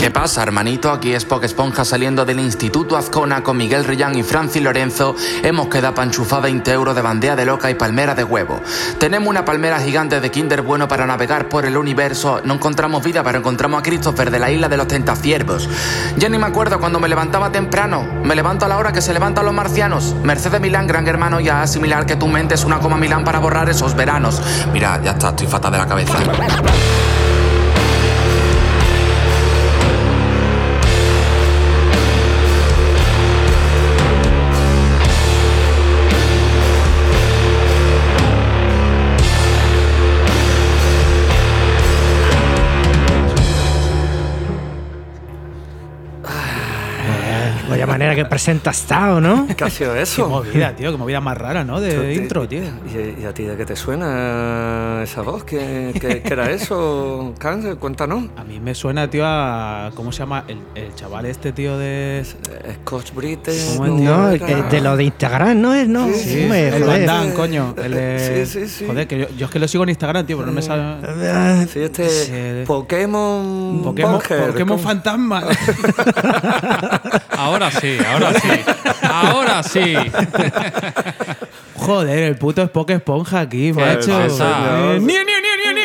¿Qué pasa, hermanito? Aquí es Poke Esponja saliendo del Instituto Azcona con Miguel Rillán y Francis Lorenzo. Hemos quedado pa' enchufar 20 euros de bandea de loca y palmera de huevo. Tenemos una palmera gigante de Kinder bueno para navegar por el universo. No encontramos vida, pero encontramos a Christopher de la isla de los tentaciervos. Ya ni me acuerdo cuando me levantaba temprano. Me levanto a la hora que se levantan los marcianos. Mercedes Milán, gran hermano, ya asimilar que tu mente es una coma Milán para borrar esos veranos. Mira, ya está, estoy fatal de la cabeza. Que presenta estado, ¿no? ¿Qué ha sido Qué eso? movida, tío, qué movida más rara, ¿no? De Te- intro, tío. ¿Y, y a ti de qué te suena esa voz? ¿Qué, qué- qué era eso? Cáncer, cuéntanos. A mí me suena, tío, a. ¿Cómo se llama? El, el chaval este, tío, de. Scotch Brite. ¿Cómo es, tío? No, que de lo de Instagram, ¿no es? No, Sí, Hombre, el joder. Damme, coño. El. Sí, sí, sí. Joder, que yo, yo es que lo sigo en Instagram, tío, pero no me sale. Ah, Sí, este Sí. Pokémon. Pokémon, Bunker, Pokémon ¿cómo? Fantasma. Ahora sí, ahora sí. Ahora sí. Joder, el puto es Poké Esponja aquí, ¿Qué macho. pasa? Eh, ni, ni, ni, ni, ni.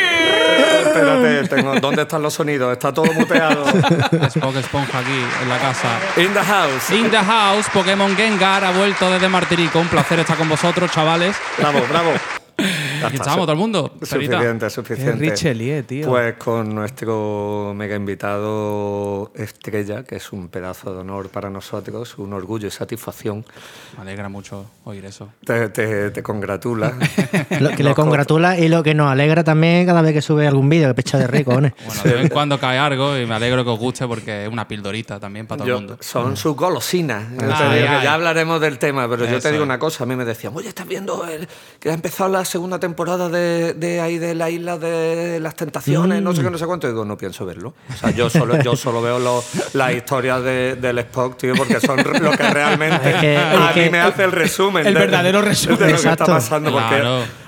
Espérate, tengo- ¿dónde están los sonidos? Está todo muteado. Spock Esponja aquí en la casa. In the house. In the house, Pokémon Gengar ha vuelto desde Martirico. Un placer estar con vosotros, chavales. Bravo, bravo. Ya Aquí está, estamos, todo el mundo. Suficiente, suficiente. Richelieu, tío. Pues con nuestro mega invitado Estrella, que es un pedazo de honor para nosotros, un orgullo y satisfacción. Me alegra mucho oír eso. Te, te- te congratula. Lo que le congratula y lo que nos alegra también cada vez que sube algún vídeo, que pecha de rico, ¿no? Bueno, de vez en cuando cae algo y me alegro que os guste porque es una pildorita también para todo Yo- el mundo. son sus golosinas. Ay, que ay. ya hablaremos del tema, pero yo te digo una cosa. A mí me decían, oye, ¿estás viendo el- que ha empezado la segunda temporada de, de ahí de la isla de las tentaciones? No sé qué, no sé cuánto. Y digo, no pienso verlo. O sea, yo solo, yo solo veo los- las historias de- del Spock, tío, porque son lo que realmente Es que- a es mí que- me hace el resumen. el de- verdadero resumen. De lo que está pasando. Porque.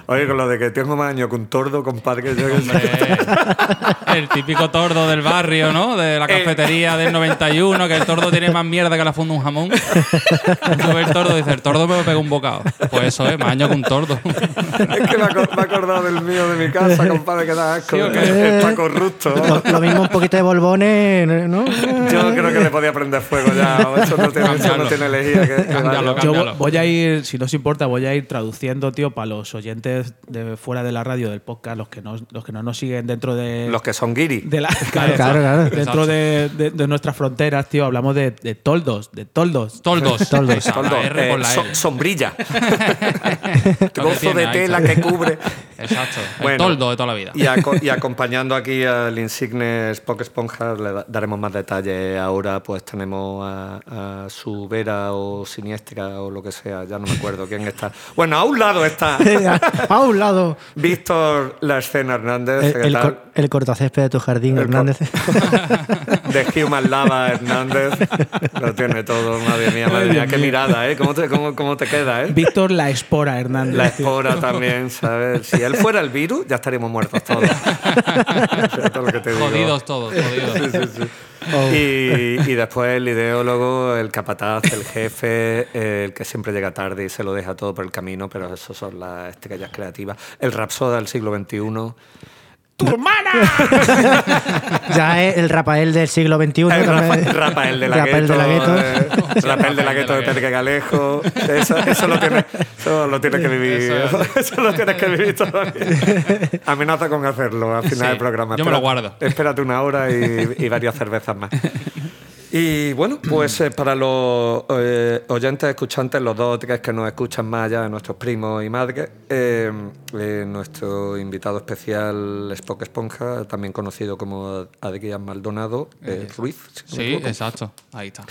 Oye, con lo de que tengo más años que un tordo, compadre, que yo que el típico tordo del barrio, ¿no? De la Eh. cafetería del 91, que el tordo tiene más mierda que la funda un jamón. Tú ves el tordo y dices, el tordo me pega un bocado. Pues eso es, más año que un tordo. Es que me, he acordado del mío de mi casa, compadre, que da asco. ¿Sí o qué? Está corrupto. Lo, lo mismo un poquito de bolbones, ¿no? Yo creo que le podía prender fuego ya. Eso no tiene, eso no Cámbialo. tiene lejía. Que, que Cámbialo, vaya. Yo Cámbialo. vo- voy a ir, si no os importa, voy a ir traduciendo, tío, para los oyentes de fuera de la radio, del podcast, los que no, los que no nos siguen dentro de. Los que son guiri. de la, Claro, claro, claro. Dentro de, de- de nuestras fronteras, tío, hablamos de, de toldos, de toldos. Toldos. Toldos. Esa, la Toldo, R eh, la sombrilla. Tiene, de tela que cubre. Exacto. El Bueno, toldo de toda la vida. Y, aco- y acompañando aquí al insigne Spock Esponja, le da- daremos más detalles. Ahora pues tenemos a, a su Vera o Siniestra o lo que sea, ya no me acuerdo quién está. Bueno, a un lado está a un lado. Víctor La Escena Hernández, El, ¿qué el, cor- el cortacésped de tu jardín, El Hernández. de Human Lava Hernández. Lo tiene todo, madre mía, madre mía. Qué mirada, ¿eh? ¿Cómo te, cómo, cómo te queda, eh? Víctor La Espora Hernández. La tío. espora también, ¿sabes? Si él fuera el virus, ya estaríamos muertos todos. Esto es lo que te digo. Jodidos todos, jodidos. Y, y después el ideólogo, el capataz, el jefe, el que siempre llega tarde y se lo deja todo por el camino, pero eso son las estrellas creativas. El rapsoda del siglo XXI. ¡Tu hermana! ya es el Rafael del siglo XXI. El también. Rafa- Rafael de la Rafael Gueto. de la Gueto. eh, Rafael de la Gueto de Pedro Galejo. Eso, eso lo tienes eso lo tienes que vivir. Eso Eso, lo tienes que vivir todavía. Amenaza con hacerlo al final Sí, del programa. yo me lo Espera- guardo. Espérate una hora y, y varias cervezas más. Y bueno, pues eh, para los eh, oyentes, escuchantes, los dos o tres que nos escuchan más allá de nuestros primos y madres, eh, eh, nuestro invitado especial, Spock Esponja, también conocido como Adrián Maldonado eh, Ruiz. si no me Sí, exacto. Ahí está.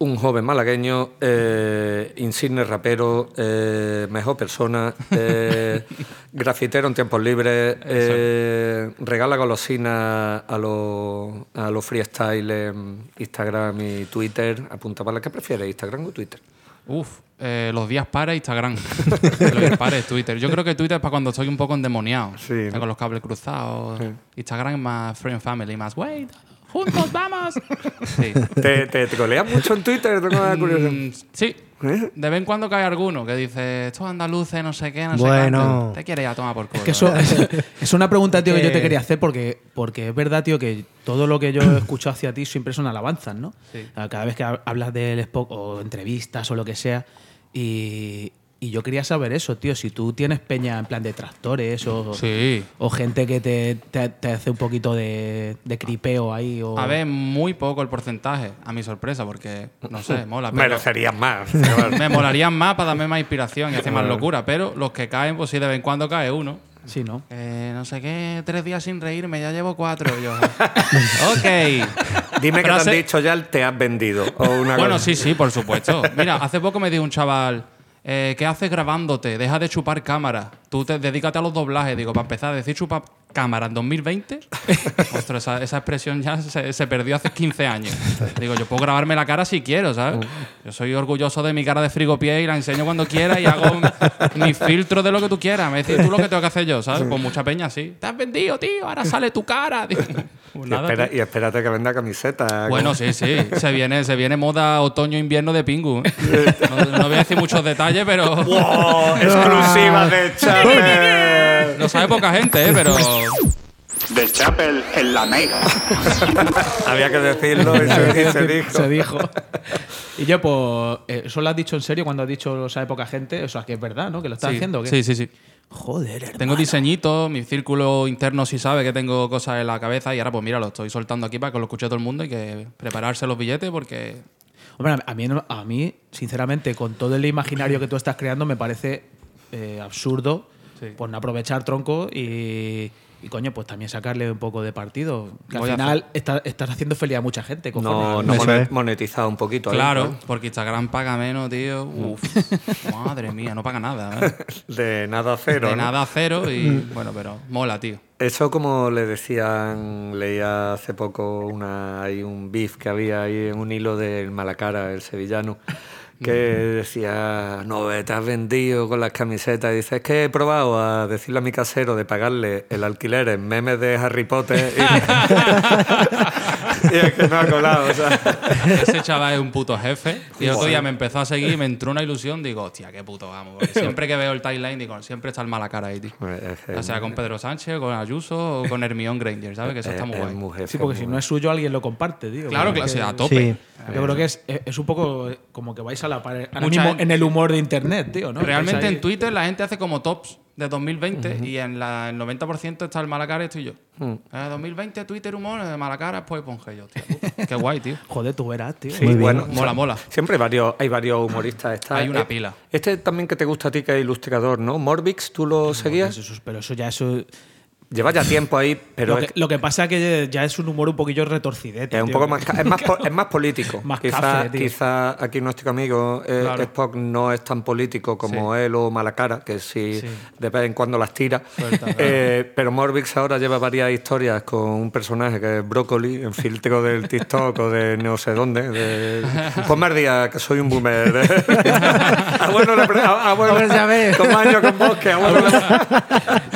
Un joven malagueño, eh, insigne rapero, eh, mejor persona, eh, grafitero en tiempos libres, eh, regala golosinas a los a los freestyle en Instagram y Twitter. Apunta para ¿qué prefieres, Instagram o Twitter? Uf, eh, los días para Instagram. los días para Twitter. Yo creo que Twitter es para cuando estoy un poco endemoniado. Sí, ¿no? Con los cables cruzados. Instagram es más friend family, más wey. ¡Juntos vamos! Sí. ¿Te, te troleas mucho en Twitter? Tengo una curiosidad. Mm, sí. ¿Eh? De vez en cuando cae alguno que dice, estos andaluces, no sé qué, no sé Bueno. cuánto". Te quiere ya tomar por culo. Es que eso ¿eh? es, es una pregunta, tío, que yo te Que- quería hacer porque, porque es verdad, tío, que todo lo que yo he escuchado hacia ti siempre son alabanzas, ¿no? Sí. Cada vez que hab- hablas del Spock o entrevistas o lo que sea. Y, y yo quería saber eso, tío, si tú tienes peña en plan de tractores o, Sí. o gente que te, te- te hace un poquito de, de cripeo ahí. O... A ver, muy poco el porcentaje, a mi sorpresa, porque, no sé, mola. Pero Merecerías más. me molarían más para darme más inspiración y hacer más locura, pero los que caen, pues sí, de vez en cuando cae uno. Sí, ¿no? Eh, no sé qué, tres días sin reírme, ya llevo cuatro. Yo, ok. Dime que te han dicho ya el te has vendido. O una Bueno, cosa. sí, sí, por supuesto. Mira, hace poco me dijo un chaval, eh, ¿qué haces grabándote? Deja de chupar cámara. Tú te dedícate a los doblajes. Digo, para empezar, decir chupar cámara en 2020, ostras, esa, esa expresión ya se, se perdió hace 15 años. Digo, yo puedo grabarme la cara si quiero, ¿sabes? Yo soy orgulloso de mi cara de frigopié y la enseño cuando quiera y hago mi filtro de lo que tú quieras. Me decís tú lo que tengo que hacer yo, ¿sabes? Con mucha peña, sí. Te has vendido, tío, ahora sale tu cara. Digo, pues Y, espera- espérate que venda camiseta. Bueno, sí, sí. Se viene, se viene moda otoño-invierno de Pingu. ¿eh? No, no voy a decir muchos detalles, pero ¡Wow! Exclusiva de Chapel. Lo sabe poca gente, ¿eh? Pero De Chapel en la Mega. Había que decirlo y se, y se dijo. Se dijo. y yo, pues, eh, ¿eso lo has dicho en serio cuando has dicho lo sabe poca gente? O sea, que es verdad, ¿no? Que lo estás sí, haciendo. ¿o qué? sí, sí, sí. Joder, hermano. Tengo diseñitos, mi círculo interno sí sabe que tengo cosas en la cabeza y ahora pues mira, lo estoy soltando aquí para que lo escuche todo el mundo y que prepararse los billetes porque Hombre, a mí, no- a mí, sinceramente, con todo el imaginario que tú estás creando, me parece eh, absurdo Sí. pues, no aprovechar tronco y, y, coño, pues también sacarle un poco de partido. Que al Voy final está- estás haciendo feliz a mucha gente. cojones. No, no monetizado un poquito. ahí, claro, ¿no? porque Instagram paga menos, tío. Uf, madre mía, no paga nada. ¿eh? De nada a cero. De ¿no? nada a cero y bueno, pero mola, tío. Eso como le decían, leía hace poco una, hay un beef que había ahí en un hilo del Malacara, el sevillano, que decía, no, eh, te has vendido con las camisetas. Y dice, es que he probado a decirle a mi casero de pagarle el alquiler en memes de Harry Potter y, y es que no ha colado. o sea. Ese chaval es un puto jefe. Y el otro día me empezó a seguir y me entró una ilusión. Digo, hostia, qué puto vamos. Porque siempre que veo el timeline, digo, siempre está el mala cara ahí, tío. Que O sea, con Pedro Sánchez, con Ayuso o con Hermione Granger, ¿sabes? Que eso está muy es guay. Sí, porque si no es suyo, alguien lo comparte, tío. Claro, Porque claro, es sí, que- a tope. Sí. Yo creo que es, es un poco como que vais a la pared. gente- en el humor de internet, tío, ¿no? Realmente en Twitter la gente hace como tops de 2020 y en la, el 90% está el mala cara estoy yo. Eh, 2020 Twitter humor, de mala cara, pues ponge yo, tío. Qué guay, tío. Joder, tú verás, tío. Sí, Muy bien. bueno, Mola, mola. Siempre hay varios, hay varios humoristas. Está, Hay una eh, pila. Este también que te gusta a ti, que es ilustrador, ¿no? Morbix, ¿tú lo seguías? Eso- pero eso ya eso. Lleva ya tiempo ahí, pero lo, es, que, lo que pasa es que ya es un humor un poquillo retorcidete. es un tío, poco más, es más, es más político. Más quizá, café, tío. quizá aquí nuestro amigo eh, Claro. Spock no es tan político como él o Malacara, que sí, Sí. de vez en cuando las tira. Suelta, claro. Eh, pero Morbix ahora lleva varias historias con un personaje que es Brócoli, en filtro del TikTok o de no sé dónde. De, Ponme al día, que soy un boomer. ah, bueno, ah, bueno, Hombre, ya ves. con más años con vos, que ah, bueno,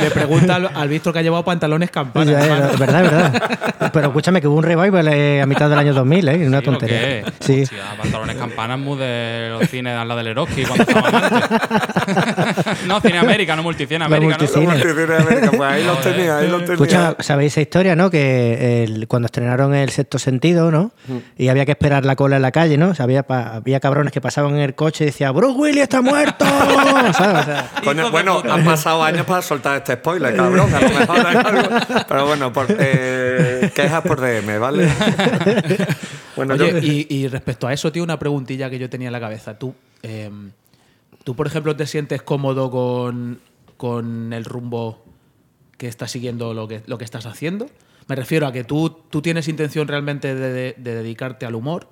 le- pregunta al, al Víctor que ha llevado pantalones campana. Ya, es verdad, es verdad. Pero escúchame que hubo un revival eh, a mitad del año 2000, ¿eh? Una ¿Sí tontería. qué? Sí. Hostia, pantalones campanas muy de los cines de la del Eroski cuando estaban antes. no, Cine América, no Multicine América, Multicine. ¿no? Multicine América, pues ahí los tenía, ahí los tenía. Escucha, ¿sabéis esa historia, no? Que el- cuando estrenaron el sexto sentido, ¿no? Mm. Y había que esperar la cola en la calle, ¿no? O sea, había, pa- había cabrones que pasaban en el coche y decían, Bruce Willis está muerto. ¿Sabes? O sea, bueno, han pasado años para soltar este spoiler, cabrón. A lo mejor hay algo. Pero bueno, por, eh, quejas por DM, ¿vale? bueno, Oye, yo, y, y respecto a eso, tío, una preguntilla que yo tenía en la cabeza. ¿Tú, eh, ¿tú por ejemplo, te sientes cómodo con, con el rumbo que estás siguiendo lo que, lo que estás haciendo? Me refiero a que tú, tú tienes intención realmente de, de- de dedicarte al humor.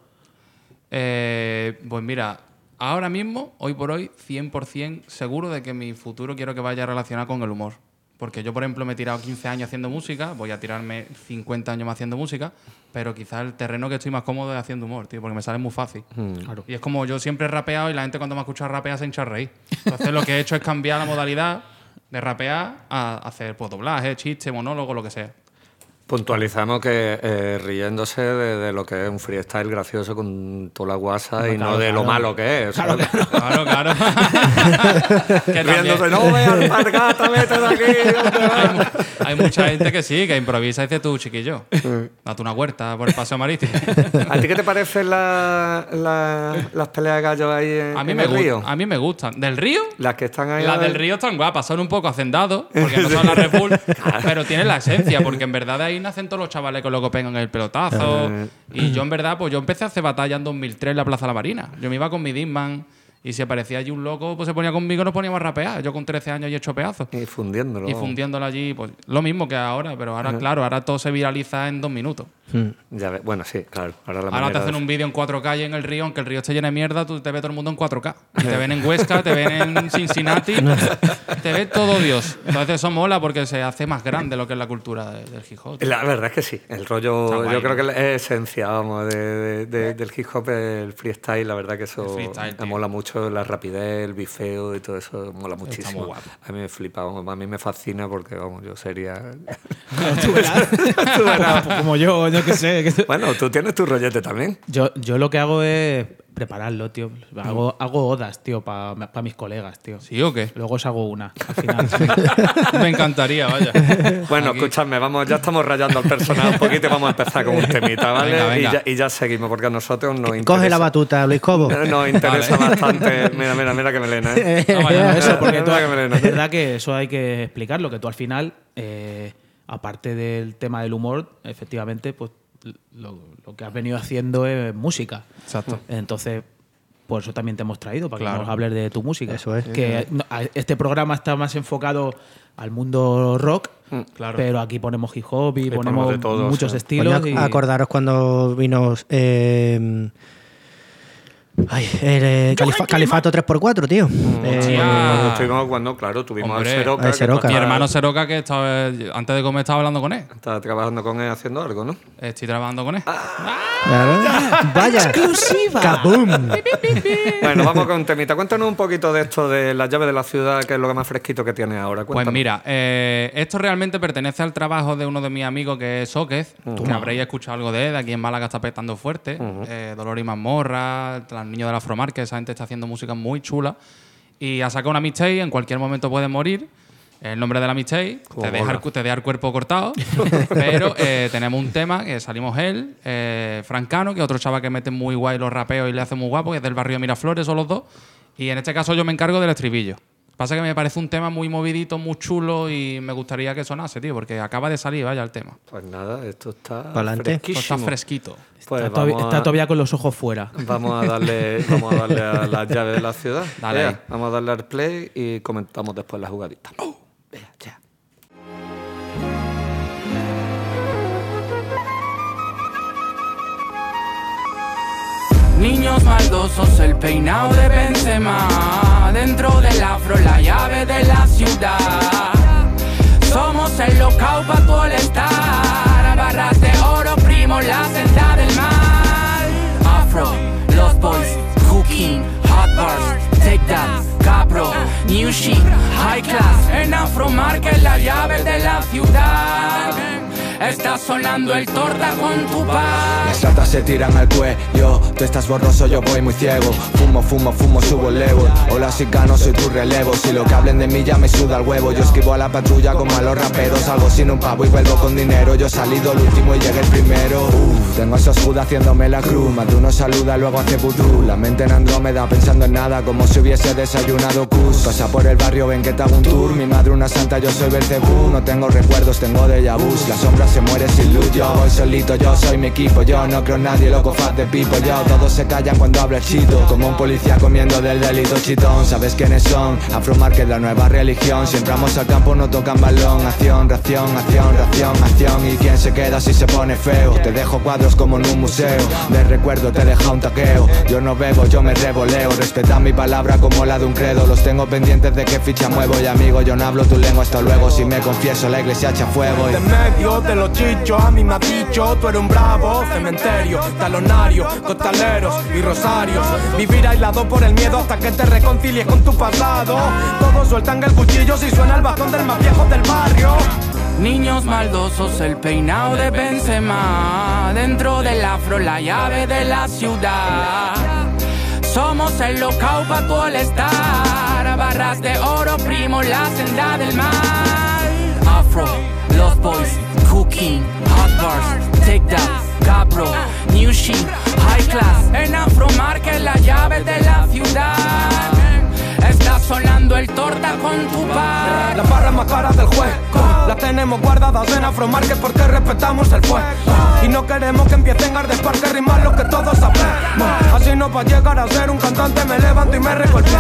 Eh, pues mira, ahora mismo, hoy por hoy, 100% seguro de que mi futuro quiero que vaya relacionado con el humor. Porque yo, por ejemplo, me he tirado 15 años haciendo música, voy a tirarme 50 años más haciendo música, pero quizás el terreno que estoy más cómodo es haciendo humor, tío, porque me sale muy fácil. Claro. Y es como yo siempre he rapeado y la gente cuando me escucha rapear se hincha a reír. Entonces lo que he hecho es cambiar la modalidad de rapear a hacer pues, doblaje, chiste, monólogo, lo que sea. Puntualizamos que eh, riéndose de, de lo que es un freestyle gracioso con toda la guasa y no de lo malo que es. ¿sabes? Claro, claro. que Riéndose, no veas alpargata, vete de aquí. ¿dónde vas?". hay, mu- hay mucha gente que sí, que improvisa y dice tú, chiquillo. Date una huerta por el paseo marítimo. ¿A ti qué te parecen la- la- las peleas de gallos ahí en, A mí, en me el río? a mí me gustan. ¿Del río? Las que están ahí. Las del río están guapas, son un poco hacendados, porque no son la Red Bull, pero tienen la esencia, porque en verdad de ahí nacen todos los chavales que luego pegan el pelotazo. Y yo, en verdad, pues yo empecé a hacer batalla en 2003 en la Plaza de la Marina. Yo me iba con mi Disman y si aparecía allí un loco, pues se ponía conmigo y nos poníamos a rapear. Yo con 13 años y he hecho pedazos. Y fundiéndolo. Y fundiéndolo allí, pues lo mismo que ahora, pero ahora, claro, ahora todo se viraliza en dos minutos. Ya ves, Bueno, sí, claro. Ahora, la Ahora te hacen de- un vídeo en 4K y en el río, aunque el río esté lleno de mierda, tú te ves todo el mundo en 4K. Y te ven en Huesca, te ven en Cincinnati, te ve todo Dios. Entonces eso mola porque se hace más grande lo que es la cultura de- del hip hop. La verdad es que sí. El rollo, guay, yo creo ¿no? que es esencia, vamos, de- de- de- del hip hop, el freestyle. La verdad que eso me mola mucho. La rapidez, el bifeo y todo eso mola muchísimo. muy guapo. A mí me flipa, a mí me fascina porque, vamos, yo sería. Tú verás. Tú verás. Como yo, yo qué sé. que- bueno, tú tienes tu rollete también. Yo, yo lo que hago es prepararlo, tío. Hago, hago odas, tío, para mis colegas, tío. ¿Sí o qué? Luego os hago una al final. Me encantaría, vaya. Bueno, Aquí. escúchame, vamos, ya estamos rayando al personal un poquito y vamos a empezar con un temita, ¿vale? Venga, venga. Y, ya, y ya seguimos, porque a nosotros nos interesa. Coge la batuta, Luis Cobo. Nos interesa Vale. bastante. Mira, mira, mira que melena, ¿eh? No, vaya, eso, porque tú, Mira que melena. es verdad que eso hay que explicarlo, que tú al final, eh, aparte del tema del humor, efectivamente, pues lo, lo que has venido haciendo es música. Exacto. Entonces, por eso también te hemos traído, para Claro. que nos hables de tu música. Eso es. Que a- este programa está más enfocado al mundo rock, claro. pero aquí ponemos hip hop y, Y ponemos ponemos de todo, muchos estilos. Y- acordaros cuando vino eh, ay, el eh, Califa- Califato 3x4, tío. Eh, Hostia. Cuando estuvimos, cuando, claro, tuvimos Hombre. al Seroca. Al Seroca. Mi hermano Seroca, que estaba, antes de comer estaba hablando con él. Estaba trabajando con él haciendo algo, ¿no? Estoy trabajando con él. claro. Vaya. ¡Exclusiva! ¡Kaboom! Bueno, vamos con temita. Cuéntanos un poquito de esto de las llaves de la ciudad, que es lo que más fresquito que tiene ahora. Pues Cuéntanos. mira, eh, esto realmente pertenece al trabajo de uno de mis amigos que es Sóquez, que habréis escuchado algo de él, aquí en Málaga está petando fuerte. Eh, Dolor y Mazmorra, los niños de la Afromarket, esa gente está haciendo música muy chula. Y ha sacado una mixtape, en cualquier momento puede morir. El nombre de la mixtape, te deja, el, te deja el cuerpo cortado. pero eh, tenemos un tema que salimos él, eh, Francano, que es otro chaval que mete muy guay los rapeos y le hace muy guapo, que es del barrio de Miraflores, son los dos. Y en este caso yo me encargo del estribillo. Pasa que me parece un tema muy movidito, muy chulo y me gustaría que sonase, tío, porque acaba de salir, vaya, el tema. Pues nada, esto está Pa'lante. Esto está fresquísimo. fresquito. Pues está, está todavía con los ojos fuera. Vamos a darle, vamos a darle a las llaves de la ciudad. Dale vamos a darle al play y comentamos después la jugadita. Vea, Niños maldosos, el peinado de Benzema. Dentro del afro, la llave de la ciudad. Somos el local pa' tu estar Barras de oro, primo, la senda del mal. Afro, los boys, cooking, hot bars Take that, capro, new shit, high class. En Afro Market, la llave de la ciudad Está sonando el torta con tu paz Las ratas se tiran al cuello, tú estás borroso, yo voy muy ciego. Fumo, fumo, fumo, subo el level. Hola, si gano, soy tu relevo. Si lo que hablen de mí ya me suda el huevo. Yo esquivo a la patrulla como a los raperos. Salgo sin un pavo y vuelvo con dinero. Yo he salido el último y llegué el primero. Tengo esos judas haciéndome la cruz. Más de uno saluda, luego hace vudú. La mente en Andrómeda pensando en nada, como si hubiese desayunado cus. Pasa por el barrio, ven que te hago un tour. Mi madre una santa, yo soy Belcebú. No tengo recuerdos, tengo de vus. La sombra se muere sin luz. Yo solito, yo soy mi equipo. Yo no creo nadie, loco, faz de pipo. Yo todos se callan cuando habla el chito. Como un policía comiendo del delito chitón. ¿Sabes quiénes son? Afro Market, la nueva religión. Si entramos al campo, no tocan balón. Acción, reacción, acción, reacción, acción. ¿Y quién se queda si se pone feo? Te dejo cuadros como en un museo. De recuerdo te deja un taqueo. Yo no bebo, yo me revoleo. Respeta mi palabra como la de un credo. Los tengo pendientes de qué ficha muevo. Y amigo, yo no hablo tu lengua hasta luego. Si me confieso, la iglesia echa fuego. Los chichos, a mí me ha dicho Tú eres un bravo, cementerio, talonario Costaleros y rosarios Vivir aislado por el miedo hasta que te reconcilies con tu pasado Todos sueltan el cuchillo si suena el bastón del más viejo del barrio Niños maldosos, el peinado de Benzema. Dentro del afro, la llave de la ciudad. Somos el local pa' tu estar. Barras de oro, primo, la senda del mal. Afro, Los Boys, Cooking, Hot Bars, Take That, Capro, New Sheet, High Class. En Afro Market, la llave de la ciudad. Está sonando el torta con tu par. Las barras más caras del juez. Las tenemos guardadas en Afromarket porque respetamos el fuego Y no queremos que empiecen a ardespar que rimar lo que todos sabemos. Así no va a llegar a ser un cantante me levanto y me recorté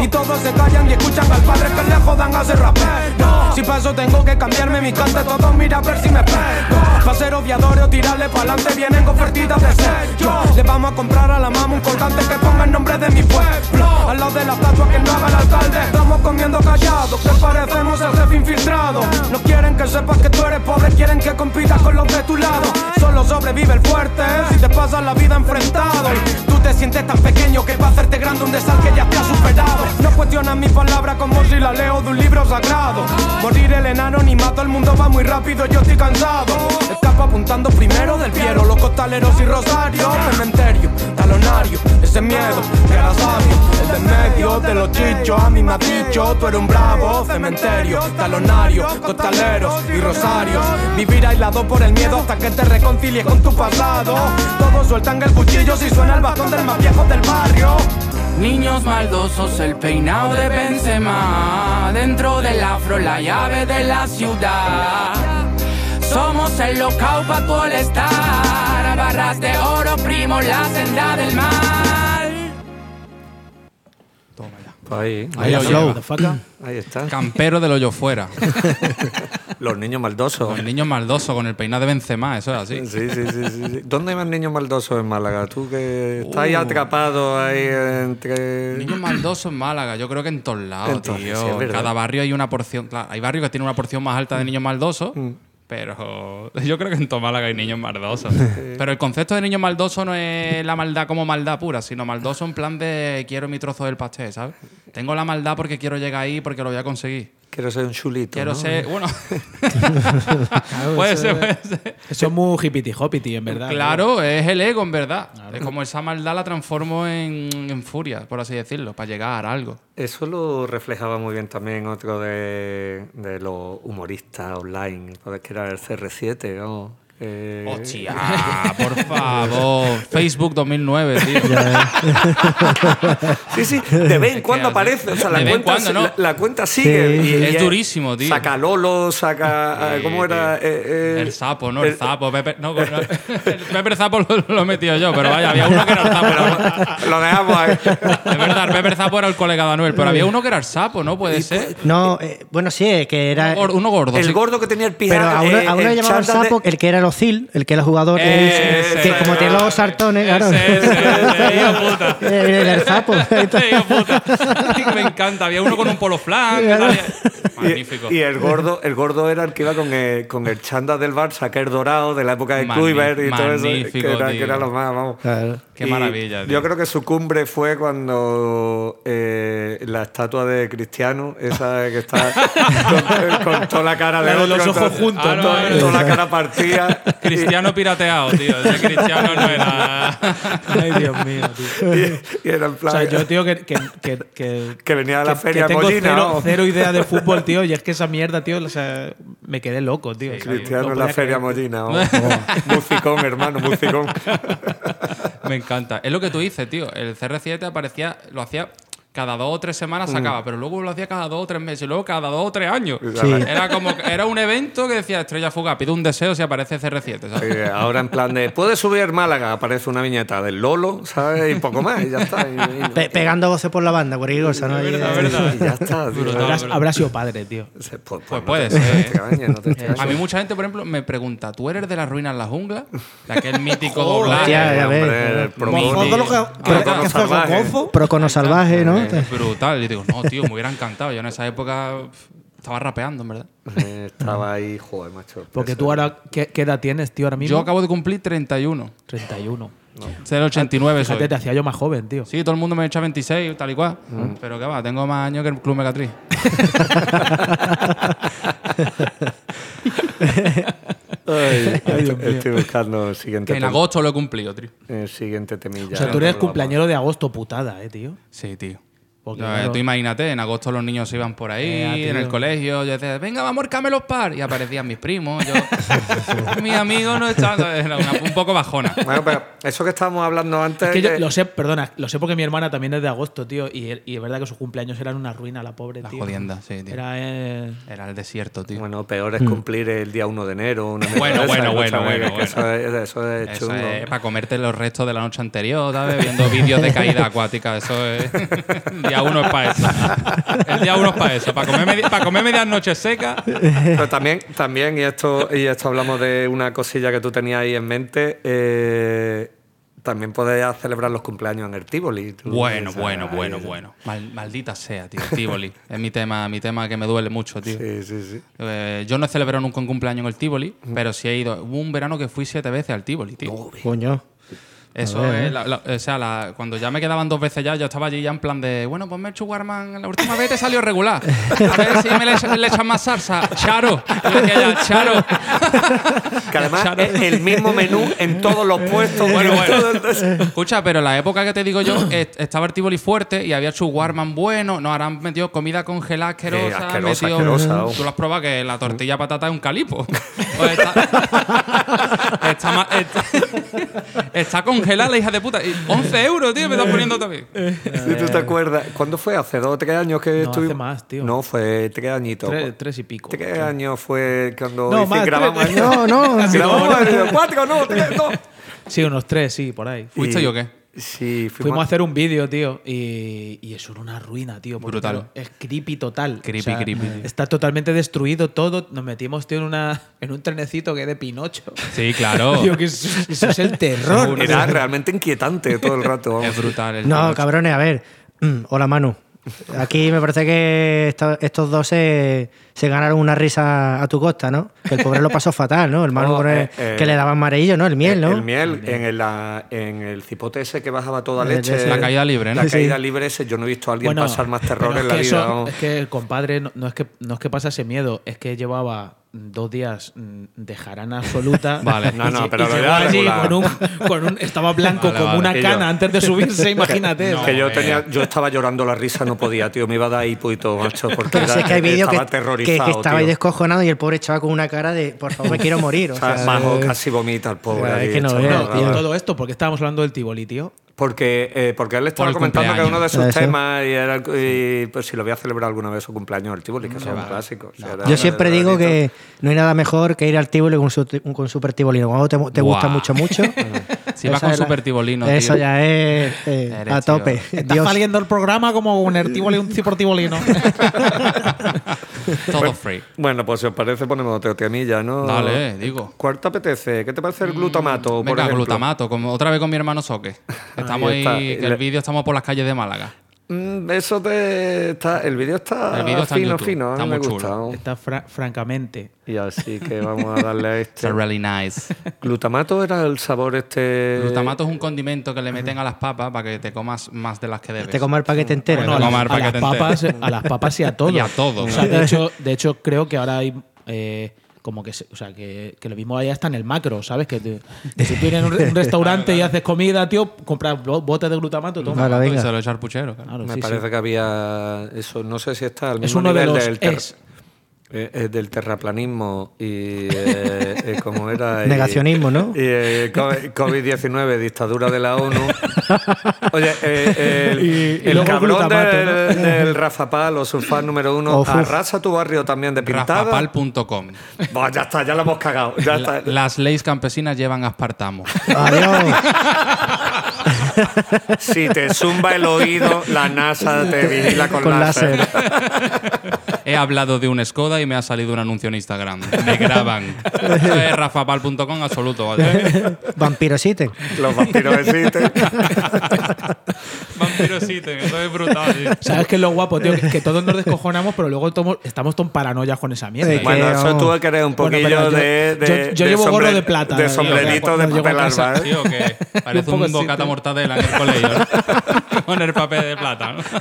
Y todos se callan y escuchan al padre que le jodan a ser rapero. Si paso tengo que cambiarme mi cante todos mira a ver si me pego. Pa' ser obviador o tirarle pa'lante vienen con ofertitas de sello Le vamos a comprar a la mama un colgante que ponga el nombre de mi pueblo. Al lado de la estatua que no haga el alcalde Estamos comiendo callados que parecemos el jefe infiltrado. No quieren que sepas que tú eres pobre Quieren que compitas con los de tu lado. Solo sobrevive el fuerte Si te pasas la vida enfrentado. Tú te sientes tan pequeño que para hacerte grande un desal que ya te ha superado. No cuestionas mi palabra como si la leo de un libro sagrado. Morir el enano ni mato, el mundo va muy rápido, yo estoy cansado. Escapo apuntando primero del Piero, los costaleros y Rosario Tú eres un bravo, cementerio, talonario, costaleros y Rosario Vivir aislado por el miedo hasta que te reconcilies con tu pasado Todos sueltan el cuchillo si suena el bastón del más viejo del barrio Niños maldosos, el peinado de Benzema. Dentro del afro, la llave de la ciudad. Somos el local pa' tu estar. Barras de oro, primo, la senda del mal. Ahí, Ahí flow. lleva. ahí está. Campero del hoyo fuera. Los niños maldosos. El niño maldoso con el peinado de Benzema, eso es así. Sí, sí, sí, sí. ¿Dónde hay más niños maldosos en Málaga? Tú que estás ahí Uh. atrapado ahí entre... Niños maldosos en Málaga, yo creo que en todos lados, Entonces, tío. sí, en cada barrio hay una porción. Claro, hay barrios que tienen una porción más alta de niños maldosos, Mm. Pero yo creo que en todo Málaga hay niños maldosos. pero el concepto de niño maldoso no es la maldad como maldad pura, sino maldoso en plan de quiero mi trozo del pastel, ¿sabes? Tengo la maldad porque quiero llegar ahí porque lo voy a conseguir. Quiero ser un chulito, Quiero ¿no? ser. Bueno. puede ser, puede ser. Eso es muy hippity hoppity, en verdad. Claro, es el ego, en verdad. Es como esa maldad la transformo en, en furia, por así decirlo, para llegar a algo. Eso lo reflejaba muy bien también otro de, de los humoristas online, que era el CR7, ¿no? Eh, Hostia, por favor. Facebook 2009, tío. Sí, sí, de vez en cuando aparece. O sea, la cuenta, cuando, ¿no? la, la cuenta sigue. Sí. y- Es y durísimo, tío. Saca Lolo, saca. Sí, ¿Cómo era? Eh, eh, El sapo, ¿no? El sapo. Pepe, no, no, el Pepe Zapo lo, lo he metido yo, pero vaya, había uno que era el sapo. ¿no? Lo dejamos ahí. Es verdad, el Pepe Zapo era el colega de Anuel, pero había uno que era el sapo, ¿no? Puede ser. No, eh, bueno, sí, eh, que era. Uno gor- Uno gordo. El sí. gordo que tenía el Pero pijama. a uno, eh, a uno le el llamaban chándal de- sapo, el que era el El que era jugador, que, Ese, que como tiene los sartones, claro. Puta. Eh, el sapo. Me encanta. Había uno con un polo flan. Magnífico. Y, y el gordo, el gordo era el que iba con el, con el chándal del Barça, que es dorado, de la época de Kluivert y todo eso. Que era lo más, vamos. Qué Y maravilla, tío. Yo creo que su cumbre fue cuando eh, la estatua de Cristiano, esa que está con, con toda la cara de los ojos juntos, con ¿no? toda- toda la cara partida. Cristiano pirateado, tío. Ese cristiano no era. Ay, Dios mío, tío. Y, y era en O plan. sea, yo, tío, que, que, que, que, Que venía de la que- feria que tengo Mollina, cero, ¿no? cero idea de fútbol, tío, y es que esa mierda, tío, o sea, me quedé loco, tío. O sea, Cristiano no en la feria creer. Mollina. vamos. Musicón, hermano, musicón. Me encanta. Es lo que tú dices, tío. El CR7 aparecía, lo hacía cada dos o tres semanas sacaba, pero luego lo hacía cada dos o tres meses, y luego cada dos o tres años. Sí. Era como que- era un evento que decía Estrella Fuga, pide un deseo si aparece CR7, ¿sabes? Eh, ahora en plan de, ¿puedes subir Málaga? Aparece una viñeta del Lolo, ¿sabes? Y poco más, y ya está. Y, y- Pe- pegando voces por la banda, cualquier cosa, ¿no? Es verdad, Y- es verdad. y ya está. tío. Habrá sido padre, tío. Pues, pues Pues no puede te- ser. no te extrañes, no te extrañes. A mí mucha gente, por ejemplo, me pregunta, ¿tú eres de las ruinas en la jungla? De aquel mítico doblaje. ya, ya ves. Mini. Procono ¿Qué salvaje. Salvaje, ¿no? Eh, brutal. Y digo, no, tío, me hubiera encantado. Yo en esa época estaba rapeando, en verdad. Eh, Estaba ahí, joder, macho. Porque tú ahora, ¿qué, qué edad tienes, tío, ahora mismo? Yo acabo de cumplir 31. 31. Soy del 89 soy. Fíjate, te hacía yo más joven, tío. Sí, todo el mundo me echa 26, tal y cual. Pero qué va, tengo más años que el Club Megatriz. Ay, estoy, estoy buscando el siguiente Que en agosto lo he cumplido, tío. El siguiente temilla. O sea, tú eres cumpleañero de agosto, putada, eh, tío. Sí, tío. Porque, eh, claro, Tú imagínate, en agosto los niños se iban por ahí, Eh, en el colegio, yo decía, venga, vamos a los par. Y aparecían mis primos, yo, mis amigos no están. Era una- un poco bajona. Bueno, pero eso que estábamos hablando antes. Es que yo que- lo sé, perdona, lo sé porque mi hermana también es de agosto, tío. Y, y es verdad que sus cumpleaños eran una ruina, la pobre, La tío. jodienda, sí, tío. Era, Era, eh, el desierto, tío. Bueno, peor es cumplir el día 1 de enero. Una Bueno, bueno, esa, bueno, bueno, Eso es, eso es Eso chungo. es para comerte los restos de la noche anterior, ¿sabes? Viendo vídeos de caída acuática. Eso es. El día uno es para eso. El día uno es para eso. Para comer, medi- para comer medias noches secas. Pero también, también y, esto, y esto hablamos de una cosilla que tú tenías ahí en mente, eh, también podías celebrar los cumpleaños en el Tivoli. Bueno, bueno, bueno, bueno. Mal- maldita sea, tío. Tivoli. Es mi tema, mi tema que me duele mucho, tío. Sí, sí, sí. Eh, yo no he celebrado nunca un cumpleaños en el Tivoli, pero sí he ido. Hubo un verano que fui siete veces al Tivoli, tío. Coño. Eso ver, es. la- la- o sea, la- cuando ya me quedaban dos veces ya, yo estaba allí ya en plan de, bueno, ponme el Sugarman. La última vez te salió regular. A ver si me le, le echan más salsa. Charo. Charo. Que además Charo. es el mismo menú en todos los puestos. Bueno, en bueno. Escucha, pero en la época que te digo yo, est- estaba el Tivoli fuerte y había Warman bueno. No, ahora han metido comida congelada asquerosa. Sí, han asquerosa, metido- asquerosa, oh. Tú lo has probado que la tortilla de patata es un calipo. Pues está, está, ma- está- está congelada la hija de puta. Y 11 euros, tío, me estás poniendo también. Si tú te acuerdas, ¿cuándo fue? ¿Hace dos o tres años que No, estuvimos? hace más, tío. No, fue tres añitos. tres, tres y pico. ¿Tres años fue cuando No, hice- más, grabamos tres. No, no. Grabamos cuatro, no, tres, no. Sí, unos tres, sí, por ahí. ¿Fuiste Y- yo qué? Sí, Fuimos a hacer un vídeo, tío, y, y eso era una ruina, tío. porque, Brutal. claro, es creepy total. Creepy, creepy. Está totalmente destruido todo. Nos metimos, tío, en, una, en un trenecito que es de Pinocho. Sí, claro. Tío, que eso, eso es el terror. Era realmente inquietante todo el rato. vamos. Es brutal. el No, Pinocho. cabrones, a ver. Mm, Hola, Manu. Aquí me parece que estos dos se, se ganaron una risa a tu costa, ¿no? Que el pobre lo pasó fatal, ¿no? El Manu eh, eh, que le daba amarillo, ¿no? El miel, ¿no? El miel, en el, la- en el cipote ese que bajaba toda El- leche. La caída libre, ¿no? La Sí. caída libre ese, yo no he visto a alguien pasar más terror en la vida. eso- es que el compadre no, no es que, no es que pasase miedo, es que llevaba dos días mm, de jarana absoluta. Vale. No, pero lo allí con un, con un- Estaba blanco Vale, como vale. una yo- cana antes de subirse, imagínate. No, que yo eh. tenía, yo estaba llorando la risa, no podía, tío. Me iba a dar hipo y todo, macho. Porque era- si es que hay vídeos que, estaba que, que estaba ahí tío. descojonado y el pobre chaval con una cara de por favor me quiero morir. O sea, sea, Majo eh, casi vomita el pobre. es ahí, que no No, tío. todo esto porque estábamos hablando del Tivoli, tío. Porque, eh, porque él estaba Por comentando que uno de sus Eso. temas y, era, y, pues si lo voy a celebrar alguna vez su cumpleaños el Tivoli, que eso es un clásico. O sea, Yo siempre digo bonito. que no hay nada mejor que ir al Tivoli con, su, con Super Tibolino. Cuando te, te gusta mucho, mucho. Si vas con es la- Super Tibolino, Eso tío. ya es eh, a tope. Está Dios. saliendo el programa como un Tivoli, un por Tibolino. Todo free. Bueno, pues si os parece, ponemos otro temilla, ¿no? Dale, digo. ¿Cuál te apetece? ¿Qué te parece el glutamato? por Venga, glutamato, como otra vez con mi hermano Soque. Estamos Ahí ahí, que el vídeo estamos por las calles de Málaga. Mm, eso te está, el vídeo está, El está fino, fino, a está me muy gusta. Está fra- francamente. Y así que vamos a darle a It's este. really nice. Glutamato era el sabor este. Glutamato es un condimento que le meten a las papas para que te comas más de las que debes. Te comas el paquete entero. Bueno, ¿no? a comer a, las paquete entero. papas, a las papas y a todo. Y a todo. O sea, de hecho, de hecho, creo que ahora hay eh, como que, se- o sea, que, que lo mismo ahí hasta en el macro, ¿sabes? Que, te- que si tú tienes un, un restaurante y haces comida, tío, compras bo- botes de glutamato, toma. Vale, Y venga. se lo echa al puchero. claro. Claro, Me sí, parece sí. que había eso, no sé si está al Es mismo uno de nivel los del, es. Eh, eh, del terraplanismo y eh, eh, como era y- Negacionismo, ¿no? y eh, co- COVID-19, dictadura de la ONU. Oye, eh, el, Y- el cabrón del, del Rafa Pal o surfar número uno, arrasa tu barrio también de pintada. Rafapal.com. Ya está, ya lo hemos cagado. Ya La- está. las leyes campesinas llevan aspartamo. Adiós. Si te zumba el oído, la NASA te vigila con, Con láser. láser. He hablado de un Skoda y me ha salido un anuncio en Instagram. Me graban. Es rafapal.com absoluto. ¿vale? Vampiros. Los vampiros existen. Sí, te- eso es brutal. tío. ¿Sabes qué es lo guapo, tío? Que, que todos nos descojonamos, pero luego tomo- estamos tan paranoias con esa mierda. Sí, ¿eh? Bueno, Que eso tuvo que querer un Bueno, poquillo yo- de, de- yo- yo de llevo gorro de plata, De sombrerito de papel alba. ¿eh? Tío, que parece Un bocata mortadela en el colegio. ¿no? Con el papel de plata. ¿no?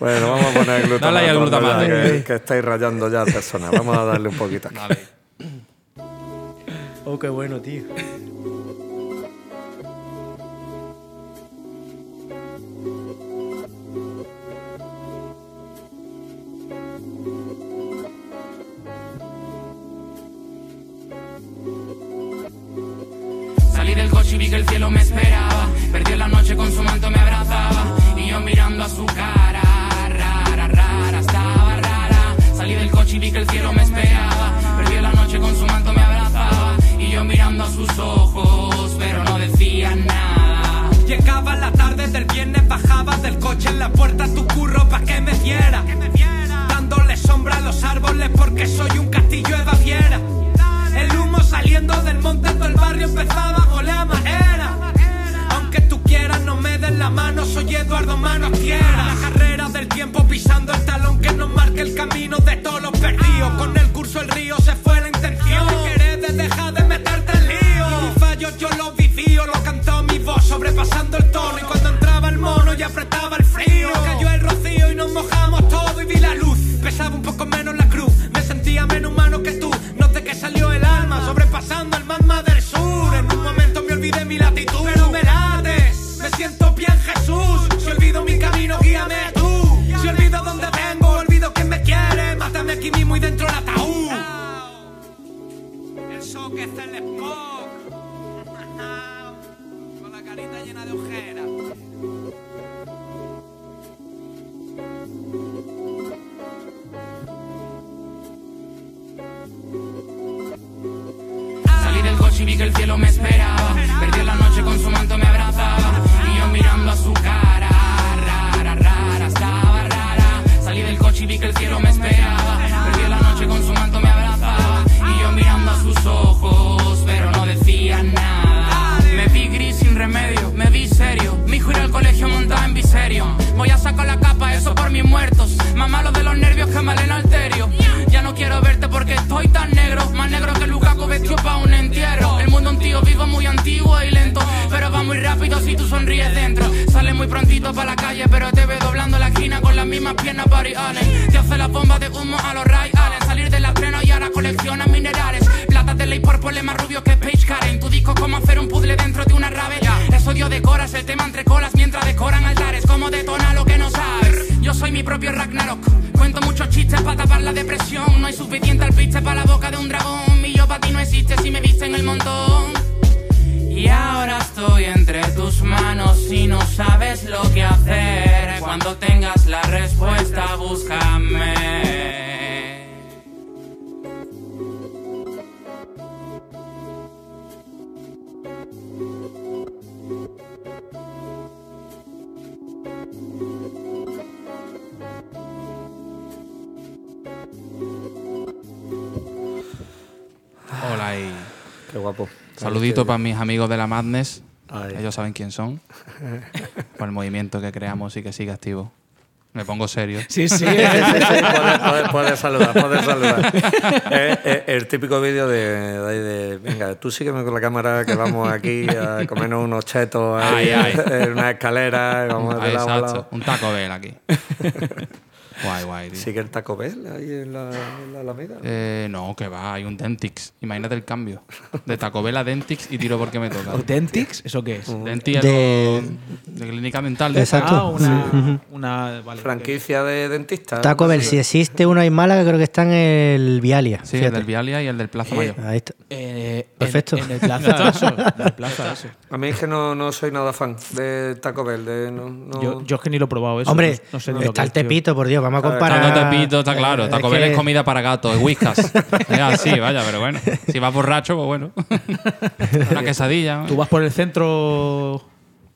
Bueno, vamos a poner glutamato. Dale al glutamato. Que, que estáis rayando ya al personal. Vamos a darle un poquito. aquí. Dale. Oh, qué bueno, tío. Salí del coche y vi que el cielo me esperaba. Perdí la noche con su manto me abrazaba. Y yo mirando a su cara, rara, rara, estaba rara. Salí del coche y vi que el cielo me esperaba. Perdí la noche con su manto me abrazaba. Y yo mirando a sus ojos, pero no decía nada. Llegaba la tarde del viernes, bajaba del coche en la puerta tu curro pa' que me diera. Dándole sombra a los árboles porque soy un castillo de Baviera. El humo saliendo del monte del barrio empezaba la mano, soy Eduardo Manos Tierra. La carrera del tiempo pisando el talón que nos marque el camino de todos los perdidos. Con el curso el río se fue la intención. Querés de dejar de meterte en lío. Y mis fallos yo los vivío, lo cantó mi voz sobrepasando el tono. Y cuando entraba el mono y apretaba el frío, para mis amigos de la Madness. Ay. Ellos saben quién son. Por el movimiento que creamos y que sigue activo. Me pongo serio. Sí, sí. Puedes, puedes- puedes saludar, puedes saludar. Es, es el típico vídeo de, de, ahí de, venga, tú sígueme con la cámara que vamos aquí a comernos unos chetos ahí, Ay, ay. en una escalera de lado lado. Un taco Bell aquí. guay, guay, tío. ¿Sigue el Taco Bell ahí en la, en la Alameda? Eh, no, que va, hay un Dentix. Imagínate el cambio. De Taco Bell a Dentix y tiro porque me toca. ¿Authentics? ¿Eso qué es? Dentix De- de clínica dental. De Exacto. Ah, una, una vale, Franquicia de dentista. Taco Bell, si existe uno en Málaga, creo que está en el Vialia. Sí, el del Vialia y el del Plaza Mayor. Ahí está. Eh, Perfecto. En, el plaza, eso. En el plaza, eso. A mí es que no, no soy nada fan de Taco Bell. De, no, no- Yo, yo es que ni lo he probado eso. Hombre, no, no sé ni está el tío. tepito, por Dios, vamos a Claro, comparar. Tanto tepito, está claro. Eh, Taco es Bell que- es comida para gatos, es whiskas. es así, vaya, pero bueno. Si vas borracho, pues bueno. Una quesadilla. Tú vas por el centro,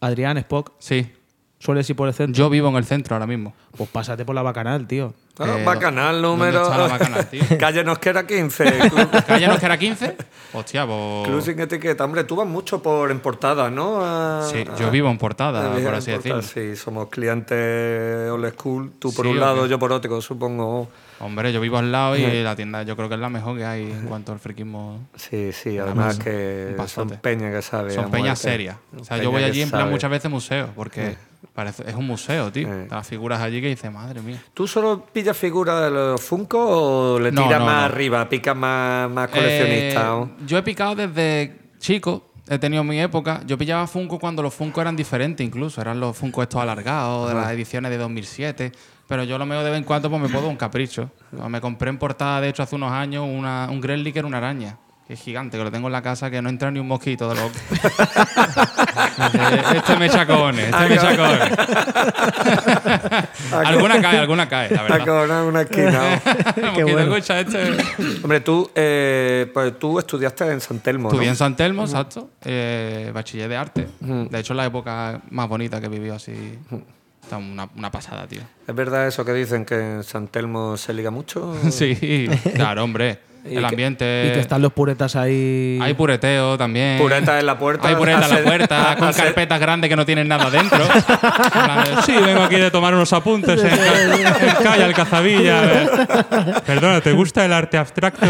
Adrián, Spock. Sí. Sueles ir por el centro. Yo vivo en el centro ahora mismo. Pues pásate por la bacanal, tío. Ah, Eh, bacanal ¿dónde número. está la bacanal, tío? Calle Nosquera 15. Club, ¿Calle nos que era 15? Hostia, club pues. sin etiqueta. Hombre, tú vas mucho por en portada, ¿no? A- Sí, a- yo vivo en portada, por así portada, decirlo. Sí, somos clientes old school. Tú por Sí, un ¿o lado, yo por otro, supongo. Hombre, yo vivo al lado y la tienda yo creo que es la mejor que hay en cuanto al friquismo. Sí, sí, además que son peñas que saben. Son peñas serias. O sea, yo voy allí en plan muchas veces museo, porque parece, es un museo, tío. Sí. Las figuras allí que dices, madre mía. ¿Tú solo pillas figuras de los Funko o le No, tiras no, más no. arriba, picas más, más coleccionista? Eh, o? yo he picado desde chico, he tenido mi época. Yo pillaba Funko cuando los Funko eran diferentes incluso. Eran los Funko estos alargados, de las ediciones de 2007. Pero yo lo meo de vez en cuando pues me puedo un capricho. Me compré en portada, de hecho, hace unos años, una, un Gremlin que era una araña. Que es gigante, que lo tengo en la casa, que no entra ni un mosquito de loco. este me echa cojones, este me echa cojones. alguna cae, alguna cae, la verdad. Una esquina. Mosquito, bueno. este- Hombre, tú, eh, pues tú estudiaste en San Telmo, Estudié ¿no? en San Telmo, exacto. Eh, bachiller de arte. De hecho, es la época más bonita que he vivido así. Está una, una pasada, tío. ¿Es verdad eso que dicen que en San Telmo se liga mucho? Sí, claro, hombre. Y El que- ambiente. Y que están los puretas ahí. Hay pureteo también. Pureta en la puerta. Hay pureta en la puerta, con carpetas grandes que no tienen nada dentro. Sí, vengo aquí de tomar unos apuntes en, en Cazavilla. eh. Perdona, ¿te gusta el arte abstracto?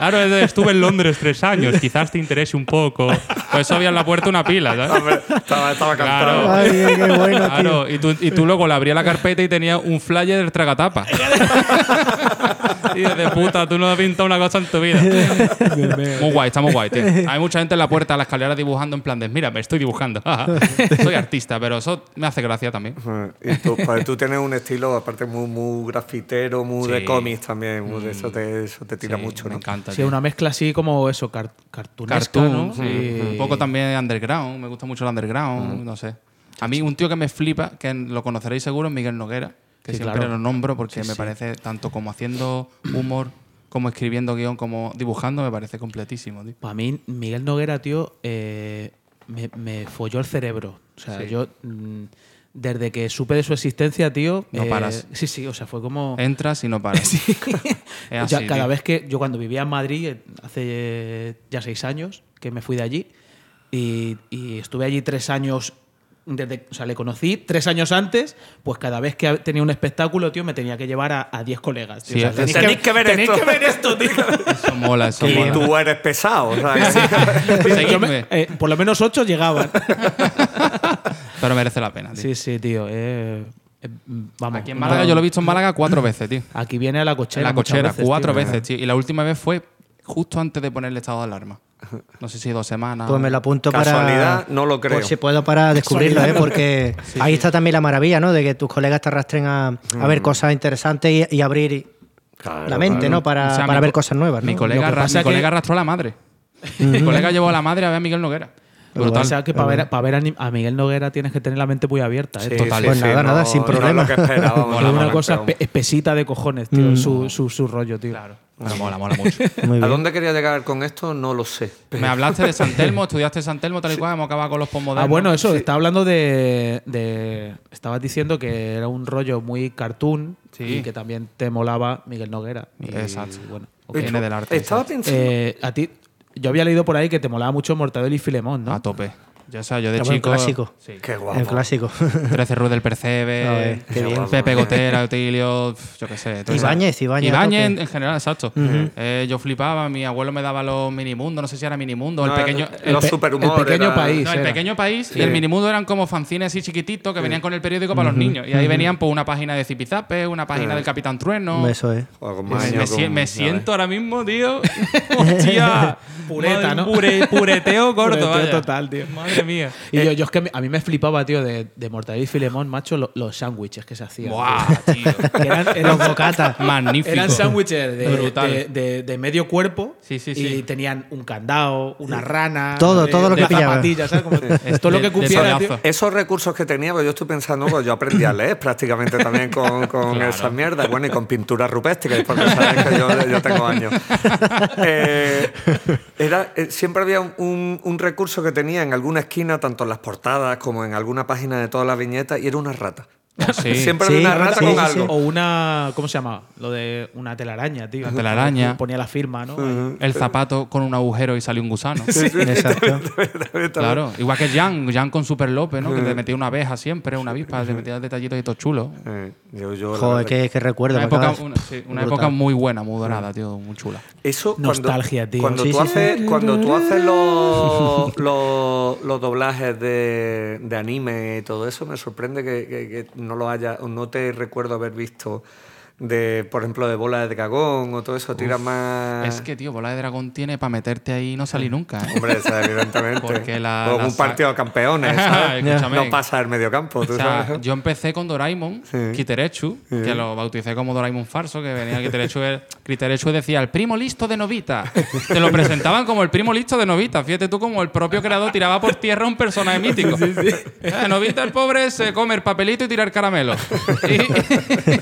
Claro, estuve en Londres tres años, quizás te interese un poco. Pues eso había en la puerta una pila, ¿sabes? Hombre, estaba, estaba cantado. Claro. Ay, qué bueno, tío. Y tú, y tú luego le abrías la carpeta y tenía un flyer del tragatapa. y de puta, tú no has pintado una cosa en tu vida. muy guay, está muy guay, tío. Hay mucha gente en la puerta, a la escalera dibujando en plan de, mira, me estoy dibujando. Soy artista, pero eso me hace gracia también. Y tú, pues, tú tienes un estilo, aparte, muy, muy grafitero, muy de cómics también. muy de eso, te, eso te tira Sí, mucho, me ¿no? Sí, tío. una mezcla así como eso, car cartunesca, Cartoon, ¿no? sí. Un poco también underground, me gusta mucho el underground, no sé. A mí un tío que me flipa, que lo conoceréis seguro, es Miguel Noguera, que siempre claro. lo nombro porque me parece tanto como haciendo humor, como escribiendo guion, como dibujando, me parece completísimo, tío. Para mí, Miguel Noguera, tío, eh, me, me folló el cerebro. O sea, yo, mm, desde que supe de su existencia, tío. No eh, paras. Sí, sí, o sea, fue como. Entras y no paras. Es Ya así, cada tío. vez que. Yo cuando vivía en Madrid, eh, hace eh, ya seis años, que me fui de allí, y, y estuve allí tres años. Desde, o sea, le conocí tres años antes, pues cada vez que tenía un espectáculo, tío, me tenía que llevar a, a diez colegas. tío. Sí, O sea, es- Tenéis que ver tenéis esto. que ver esto, tío. Eso mola, eso Y mola. tú eres pesado, ¿sabes? Yo Seguidme. me- eh, por lo menos ocho llegaban. Pero merece la pena, tío. Sí, sí, tío. eh, eh, vamos. Aquí en Málaga, yo lo he visto en Málaga cuatro veces, tío. Aquí viene a la cochera. En la cochera, veces, cuatro tío. veces, tío. Y la última vez fue justo antes de poner el estado de alarma. No sé si dos semanas. Pues me lo apunto para. Casualidad, no lo creo. Por si puedo para descubrirlo, ¿eh? Porque ahí está también la maravilla, ¿no? De que tus colegas te arrastren a, a Mm. ver cosas interesantes y, y abrir Claro, la mente, claro. ¿no? Para, O sea, para mi ver co- cosas nuevas, ¿no? Mi colega, mi que- arrastró a la madre. mi colega llevó a la madre a ver a Miguel Noguera. Brutal. O sea que para ver, para ver a Miguel Noguera tienes que tener la mente muy abierta. ¿eh? Sí, Total. sí, Pues sí, nada, nada, no- sin no es problema. lo que Mola, una cosa pero- espe- espesita de cojones, tío. Mm. Su, su, su rollo, tío. Claro. Pero mola, mola mucho. ¿A dónde quería llegar con esto? No lo sé. Me hablaste de San Telmo, estudiaste San Telmo, tal y cual, hemos acabado con los postmodernos. Ah, bueno, eso, estaba hablando de, de- Estabas diciendo que era un rollo muy cartoon Sí. y que también te molaba Miguel Noguera. Y, Exacto. Bueno, Que viene del arte. Estaba pensando. Eh, a ti, yo había leído por ahí que te molaba mucho Mortadelo y Filemón, ¿no? A tope. O sea, yo de chico. clásico. Sí. Qué guapo. El clásico. 13 Ruiz del Percebe, qué bien. Pepe Gotera, Otilio, yo qué sé. Ibáñez, Ibáñez, Ibáñez en, en general, exacto. Eh, yo flipaba, mi abuelo me daba los minimundos, no sé si era minimundo, No, el pequeño. el- los pe- superhumor el pequeño era- país. No, el era. pequeño país y el minimundo eran como fanzines así chiquititos que venían con el periódico para los niños. Y ahí venían pues una página de Zipizape, una página del Capitán Trueno. Eso es. Me, más me años, si- con- me a siento ahora mismo, tío. Hostia. Pureta, ¿no? pure- pureteo gordo, Pureteo total, tío. Madre mía. Y yo, yo es que a mí me flipaba, tío, de, de Mortadelo y Filemón, macho, lo- los sándwiches que se hacían. Buah, tío. Eran, eran Los bocatas. Magnífico. Eran sándwiches de, de- de- de medio cuerpo Sí, sí, y sí. tenían un candado, una rana, Todo, todo lo que pillaba. zapatillas, ¿sabes? Como todo lo de- que cupiera, tío. Esos recursos que tenía, pues yo estoy pensando, pues yo aprendí a leer prácticamente también con, con Claro. esas mierdas. Bueno, y con pintura rupestre, porque sabes que yo, yo tengo años. Eh, era, eh, siempre había un, un- un recurso que tenía en alguna tanto en las portadas como en alguna página de todas las viñetas, y era una rata. Sí. Siempre Sí, una rata sí, con sí, algo. O una. ¿Cómo se llama? Lo de una telaraña, tío. Una telaraña. Ponía la firma, ¿no? El zapato con un agujero y salió un gusano. Exacto. Claro, igual que Jan, Jan con Super López, ¿no? Que te metía una abeja siempre, una avispa, te metía detallitos y todo chulo. Eh, yo- yo la Joder, qué recuerdo. Una época, una, sí, época muy buena, muy dorada, tío, muy chula. Eso Nostalgia, cuando, tío. Cuando Sí, tú sí. haces, cuando tú haces los, los, los doblajes de, de anime y todo eso, me sorprende que, que- que no lo haya, no te recuerdo haber visto de, por ejemplo, de bola de dragón o todo eso, tira más. Es que, tío, Bola de Dragón tiene para meterte ahí y no salir nunca. ¿eh? Hombre, o sea, evidentemente. Porque la- o la un partido de campeones, ¿sabes? No pasa el medio campo, tú O sea, sabes. yo empecé con Doraemon, Sí. Kiterechu, que lo bauticé como Doraemon falso, que venía Kiterechu, Kiterechu decía, el primo listo de Novita. Te lo presentaban como el primo listo de Novita. Fíjate tú como el propio creador tiraba por tierra a un personaje mítico. Eh, Novita el pobre se come el papelito y tirar caramelo.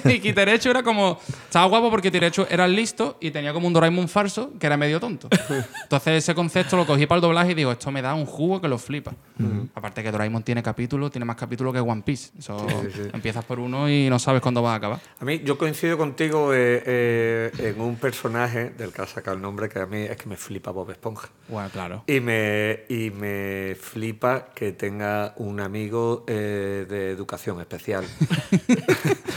Y, y Kiterechu era como... Estaba guapo porque Kiterechu era listo y tenía como un Doraemon falso que era medio tonto. Entonces ese concepto lo cogí para el doblaje y digo, esto me da un jugo que lo flipa. Aparte que Doraemon tiene capítulos, tiene más capítulos que One Piece. Eso, Empiezas por uno y no sabes cuándo vas a acabar. A mí, yo coincido contigo eh, eh, en un personaje del que has sacado el nombre que a mí es que me flipa Bob Esponja. Bueno, claro. Y me, y me flipa que tenga un amigo eh, de educación especial.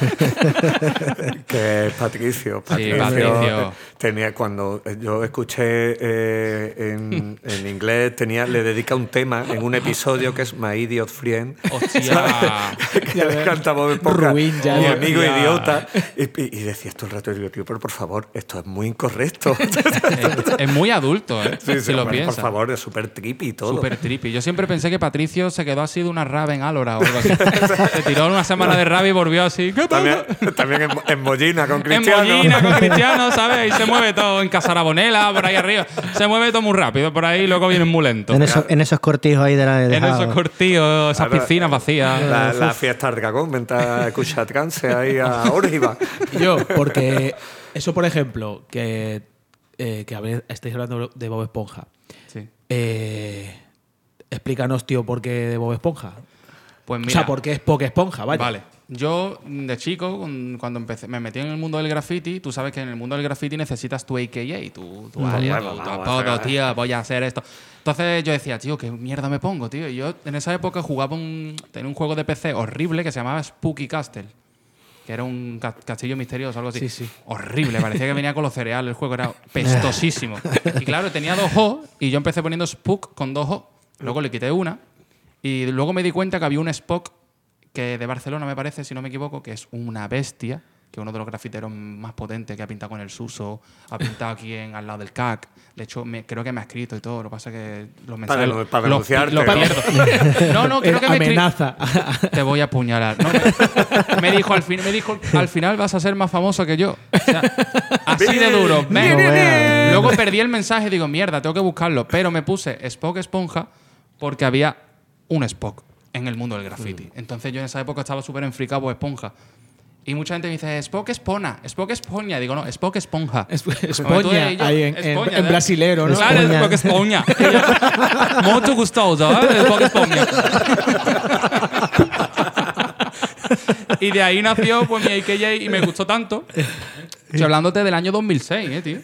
que es Patricio. Patricio, Patricio. eh, Tenía, cuando yo escuché eh, en, en inglés, tenía, le dedica un tema en un episodio que es My Idiot Friend. Hostia. que le canta Bob Esponja, Ruin ya, mi amigo Ya. idiota. Y, y- y decía esto el rato, y digo, tío, pero por favor, esto es muy incorrecto. es, es muy adulto, ¿eh? Sí, sí, si lo piensas. Por favor, es súper trippy y todo. Súper trippy. Yo siempre pensé que Patricio se quedó así de una rave en Álora o algo así. se tiró una semana de rave y volvió así. ¿Qué pasa? También, también en, en Mollina con En Cristiano. Mollina con Cristiano, ¿sabes? Y se mueve todo en Casarabonela, por ahí arriba. Se mueve todo muy rápido por ahí y luego viene muy lento. En, esos, en esos cortijos ahí de la del En esos cortillos, esas Claro, piscinas vacías. La, la fiesta del dragón, vente a escuchar trance ahí a Orgiva. Yo, porque eso, por ejemplo, que, eh, que a ver, estáis hablando de Bob Esponja. Sí. Eh, explícanos, tío, por qué de Bob Esponja. Pues o mira. sea, por qué es Poke Esponja, vaya. Vale. Yo, de chico, cuando empecé, me metí en el mundo del graffiti, tú sabes que en el mundo del graffiti necesitas tu AKA, tu, tu alias, bueno, tu- apodo, tío, voy a hacer esto. Entonces yo decía, tío, ¿qué mierda me pongo, tío? Y yo en esa época jugaba un, tenía un juego de PC horrible que se llamaba Spooky Castle. Que era un ca- castillo misterioso, algo así. Sí, sí. Horrible, parecía que venía con los cereales. El juego era pestosísimo. y claro, tenía dos O y yo empecé poniendo Spook con dos O. Luego le quité una y luego me di cuenta que había un Spock que de Barcelona, me parece, si no me equivoco, que es una bestia, que es uno de los grafiteros más potentes que ha pintado con el Suso, ha pintado aquí en, al lado del CAC. De hecho, me- creo que me ha escrito y todo. Lo que pasa es que los mensajes. denu- para los pierdo. No, no, creo que me Amenaza. te voy a apuñalar. No, me, me dijo al fin, me dijo al final vas a ser más famoso que yo. O sea, así de duro. Veas. Luego perdí el mensaje y digo, mierda, tengo que buscarlo. Pero me puse Spock Esponja porque había un Spock en el mundo del graffiti. Entonces yo en esa época estaba súper enfricado por Esponja. Y mucha gente me dice, Spock Espona, Spock Esponja. Digo, no, Spock Esponja. Es- Como tú Espoña, ahí en, en- Espoña, en brasilero, ¿no? Claro, Espoña. Spock yo, Mucho gustoso, ¿eh? Spock Esponja. y de ahí nació pues mi AKJ y me gustó tanto. Estoy hablándote del año 2006, ¿eh, tío?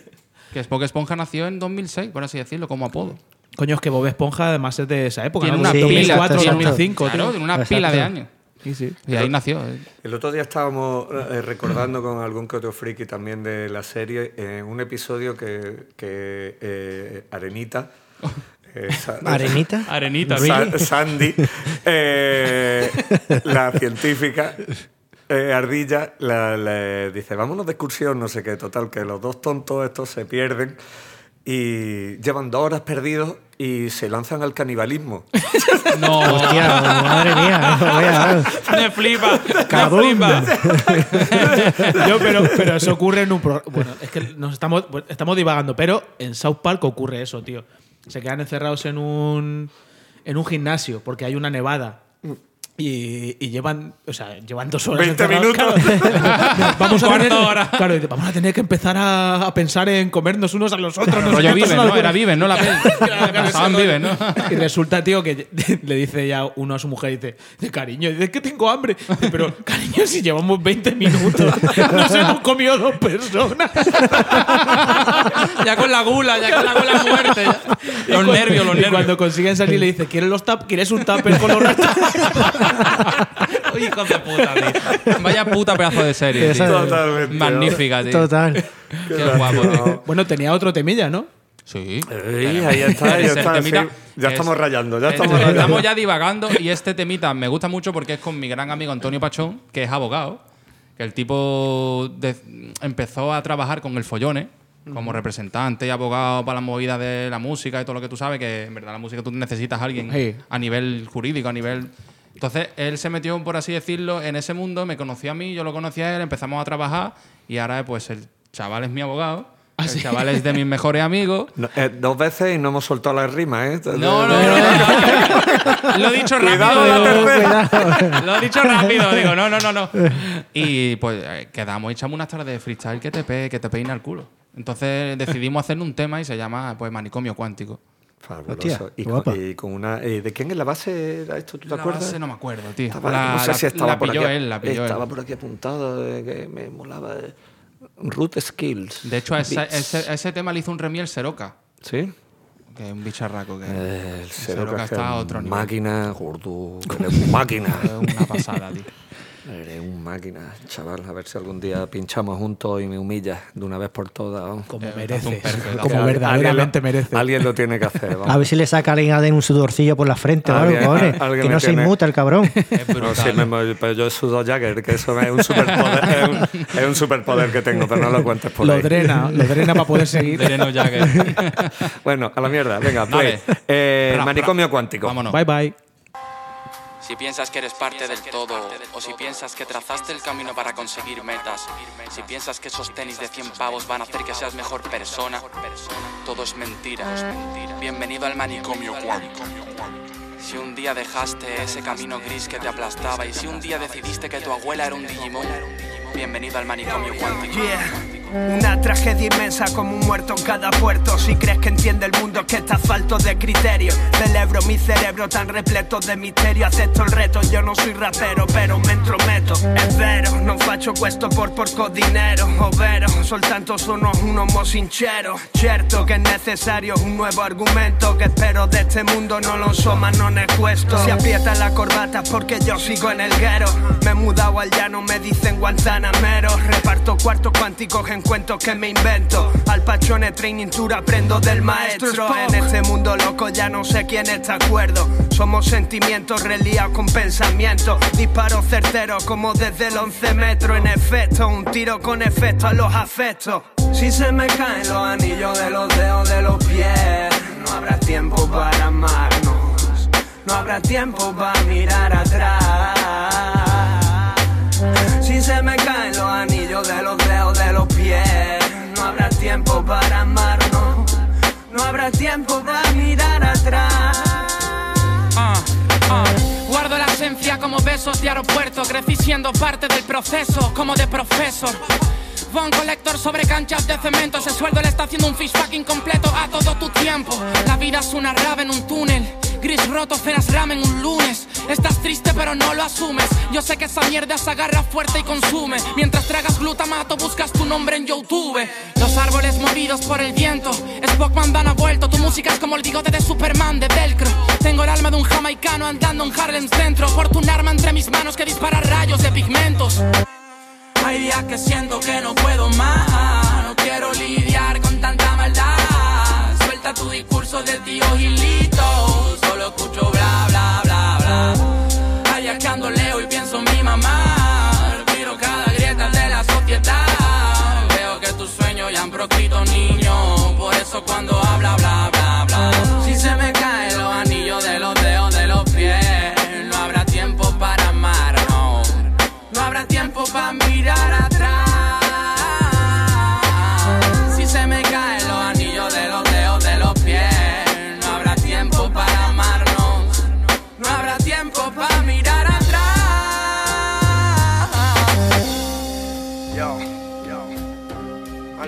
Que Spock Esponja nació en 2006, por así decirlo, como apodo. Coño, es que Bob Esponja además es de esa época, Tiene ¿no? una Sí, pila, 2004, exacto, 2005, Claro, tío. tiene una Exacto. pila de años. Sí, sí. Y ahí nació. eh. El otro día estábamos eh, recordando con algún que otro friki también de la serie en un episodio que, que, eh, Arenita. eh, Sa- ¿Arenita? Arenita. Sa- Sandy, eh, la científica eh, ardilla, la- le dice, vámonos de excursión, no sé qué, total, que los dos tontos estos se pierden y llevan dos horas perdidos y se lanzan al canibalismo. No. Hostia, madre mía. Vaya, me flipa. Me flipa. Yo, pero, pero eso ocurre en un pro- Bueno, es que nos estamos, bueno, estamos divagando, pero en South Park ocurre eso, tío. Se quedan encerrados en un, en un gimnasio porque hay una nevada. Y, y llevan, o sea, llevan dos horas. 20 encerrados, minutos. claro. vamos, a tener, hora. claro, dice, vamos a tener que empezar a, a pensar en comernos unos a los otros. Rollo es Viven, ¿no? Era Viven, no la. Claro, claro, Estaban Viven. ¿no? Y resulta, tío, que le dice ya uno a su mujer, dice, de cariño, dice que tengo hambre. Dice, Pero, cariño, si llevamos 20 minutos, nos hemos comido dos personas. ya con la gula, ya con la gula ya. Y Los nervios, los y nervios. cuando consiguen salir, le dice, ¿quieres, los tap ¿quieres un tupper con los restos? Hijos de puta, tío. Vaya puta pedazo de serie, Esa- tío. Totalmente. Magnífica, tío. Total. Qué guapo, tío. bueno, tenía otro temilla, ¿no? Sí. Ey, ahí está, ahí Es el está. temita- sí. Ya es- estamos rayando, ya es- estamos rayando. Estamos ya divagando y este temita me gusta mucho porque es con mi gran amigo Antonio Pachón, que es abogado, que el tipo de- empezó a trabajar con el Follone como representante y abogado para la movida de la música y todo lo que tú sabes, que en verdad la música tú necesitas a alguien Sí. a nivel jurídico, a nivel... Entonces él se metió, por así decirlo, en ese mundo, me conoció a mí, yo lo conocí a él, empezamos a trabajar y ahora pues el chaval es mi abogado, el chaval es de mis mejores amigos. No, eh, dos veces y no hemos soltado las rimas, ¿eh? No, no, no, no. Lo he dicho Cuidado rápido. la tercera. Lo he dicho rápido. Digo, no, no, no, no. Y pues eh, quedamos y echamos unas tardes de freestyle que te, pe- que te peina el culo. Entonces decidimos hacer un tema y se llama pues Manicomio Cuántico. Fabuloso. Y, guapa. con, y con una. eh, ¿De quién es la base era esto? ¿Tú te La acuerdas? base no me acuerdo, tío. Estaba- la, no sé si estaba la por pilló aquí. él, la pilló estaba él. por aquí apuntado de que me molaba. eh, Root Skills. De hecho, a ese, ese, ese tema le hizo un remiel Seroca, ¿Sí? que es un bicharraco que Eh, El Seroca Seroca está a otro nivel. Máquina, gordo. Máquina. es una pasada, tío. Eres un máquina, chaval. A ver si algún día pinchamos juntos y me humillas de una vez por todas. Como Eh, mereces. perfecto. Como verdaderamente alguien lo- mereces. Alguien lo tiene que hacer. vamos. A ver si le saca a alguien un sudorcillo por la frente o algo, Alguien- cojones. alguien Que no se tiene- inmuta el cabrón. Es No, sí, me- pero yo sudo Jagger, que eso es un superpoder, es un, es un superpoder que tengo, pero no lo cuentes por Lo ahí. drena, lo drena para poder seguir. Dreno Jagger. Bueno, a la mierda, venga, pues. eh, manicomio cuántico. Vámonos. Bye bye. Si piensas que eres parte del todo, o si piensas que trazaste el camino para conseguir metas, si piensas que esos tenis de 100 pavos van a hacer que seas mejor persona, todo es mentira. Bienvenido al manicomio cuántico. Si un día dejaste ese camino gris que te aplastaba y si un día decidiste que tu abuela era un Digimon, bienvenido al manicomio cuántico. Una tragedia inmensa como un muerto en cada puerto. Si crees que entiende el mundo, es que está falto de criterio. Celebro mi cerebro tan repleto de misterio. Acepto el reto, yo no soy rapero, pero me entrometo. Es vero, non faccio questo por porco dinero. Ovvero, soltanto sono un uomo sincero. Certo che è necessario un nuevo argumento. Que espero de este mundo, no lo so, ma non è questo. Si aprieta la corbata porque yo sigo en el guero. Me he mudado al llano, me dicen Reparto cuartos cuánticos en cuentos que me invento. Al pachone training tour aprendo del maestro. En este mundo loco ya no sé quién está de acuerdo. Somos sentimientos reliados con pensamientos. Disparos certeros como desde el 11 metros. En efecto, un tiro con efecto a los afectos. Si se me caen los anillos de los dedos de los pies, no habrá tiempo para amarnos. No habrá tiempo para mirar atrás. Tiempo para amarnos. No habrá tiempo para mirar atrás. Ah, ah. Guardo la esencia como besos de aeropuerto. Crecí siendo parte del proceso, como de profesor. Von Collector sobre canchas de cemento. Ese sueldo le está haciendo un fish fucking completo a todo tu tiempo. La vida es una rave en un túnel. Gris roto, cenas ramen un lunes. Estás triste pero no lo asumes. Yo sé que esa mierda se agarra fuerte y consume. Mientras tragas glutamato, buscas tu nombre en YouTube. Los árboles movidos por el viento. Spockman Dan ha vuelto. Tu música es como el bigote de Superman de Velcro. Tengo el alma de un jamaicano andando en Harlem Centro. Porto un arma entre mis manos que dispara rayos de pigmentos. Hay días que siento que no puedo más. No quiero lidiar con tanta maldad. Tu discurso de tío Gilito. Solo escucho bla, bla, bla, bla. Hay días que ando leo y pienso en mi mamá. Miro cada grieta de la sociedad. Veo que tus sueños ya han proscrito niños. Por eso cuando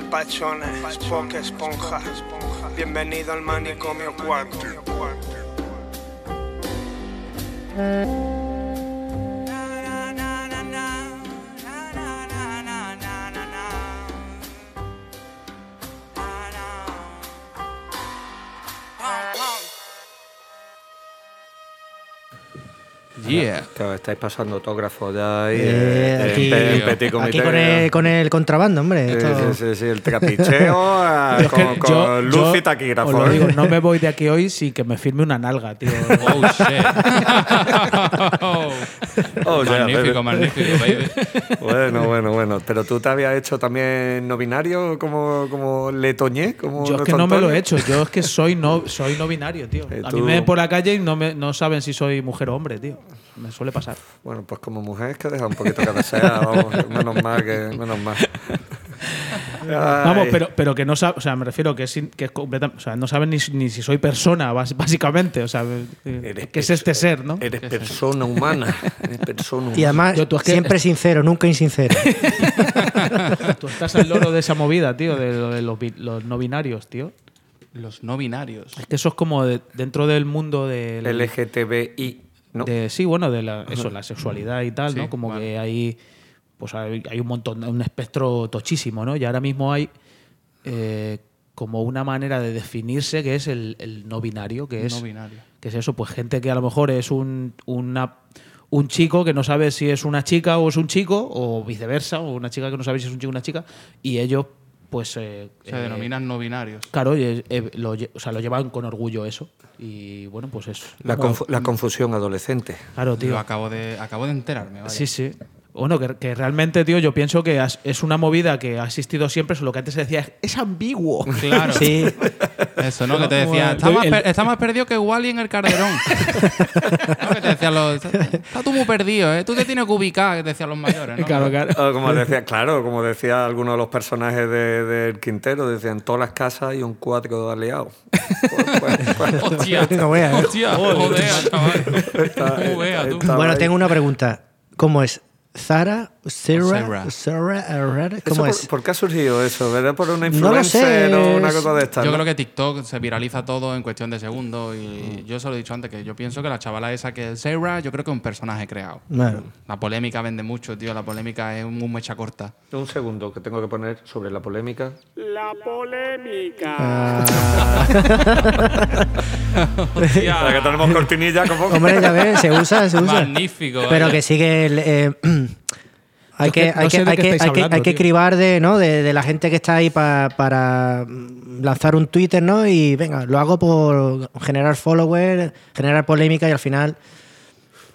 Al Pachone, Spock Esponja. Bienvenido al manicomio cuarto. Yeah. Que os estáis pasando autógrafos ya ahí. Eh, eh, aquí, en pe- en petit comité. aquí con, el, con el contrabando, hombre. Sí, esto- sí, sí, sí, el trapicheo Yo es que con, con yo- luz yo y taquígrafo. os lo ¿eh? digo, no me voy de aquí hoy sin que me firme una nalga, tío. Oh, shit. Oh, magnífico, magnífico, baby. Bueno, bueno, bueno. Pero tú te habías hecho también no binario como, como Letoñé. Como Yo es que no me lo he hecho, yo es que soy no, soy no binario, tío. Eh, A mí me ven por la calle y no, me, no saben si soy mujer o hombre, tío. Me suele pasar. Bueno, pues como mujer es que deja un poquito que desear. vamos, menos mal que. Menos mal. Vamos, pero, pero que no saben, o sea, me refiero que es, que es completa- o sea, no saben ni, ni si soy persona, básicamente. O sea, eh, Eres que es este ser, ¿no? Eres persona humana. Eres persona humana. Y además, Yo, tú es que- siempre sincero, nunca insincero. Tú estás al loro de esa movida, tío, de, lo de los, los no binarios, tío. Los no binarios. Es que eso es como de- dentro del mundo del. LGTBI. ¿No? de- sí, bueno, de la, eso, la sexualidad y tal, Sí, ¿no? Como vale. que hay, pues hay, hay un montón, un espectro tochísimo, ¿no? Y ahora mismo hay eh, como una manera de definirse que es el, el no binario, que es, No binario. que es eso, pues gente que a lo mejor es un, una, un chico que no sabe si es una chica o es un chico, o viceversa, o una chica que no sabe si es un chico o una chica, y ellos, pues... eh, Se eh, denominan no binarios. Claro, y, eh, lo, o sea, lo llevan con orgullo eso. Y bueno, pues eso. La, confu- la confusión adolescente. Claro, tío. Yo acabo de, acabo de enterarme. vaya. Sí, sí. Bueno, que, que realmente, tío, yo pienso que has- es una movida que ha existido siempre, solo que antes se decía, es ambiguo. Claro. Sí. Eso, ¿no? Que te Como decía, el- está más, el- per- está más perdido que Wally en el Calderón. ¿No? Que te decían los. Está tú muy perdido, ¿eh? Tú te tienes que ubicar, que te decían los mayores, ¿no? Claro, claro. O como decía, claro, como decía alguno de los personajes de- del Quintero, decían, en todas las casas hay un cuatro de aliados. Hostia. No veas, ¿eh? Hostia. Joder, chaval. veas, tú. Bueno, tengo una pregunta. ¿Cómo es? ¿Zara? Sarah. ¿Sarah? ¿Cómo por, es? por qué ha surgido eso? ¿Verdad? ¿Por una No lo sé, influencer o una cosa de estas? Yo ¿no? creo que TikTok se viraliza todo en cuestión de segundos y yo se lo he dicho antes que yo pienso que la chavala esa que es Sarah, yo creo que es un personaje creado. Bueno, La polémica vende mucho, tío. La polémica es un mecha corta. Un segundo que tengo que poner sobre la polémica. La polémica. ah, Para que tenemos cortinilla como hombre, ya ves, se usa, se usa. Magnífico. Pero vaya. que sigue. el, eh, hay que, hay no que, hay que, hay que, hablando, hay que tío. cribar de, ¿no? de, de la gente que está ahí pa- para lanzar un Twitter, ¿no? Y venga, lo hago por generar followers, generar polémica y al final.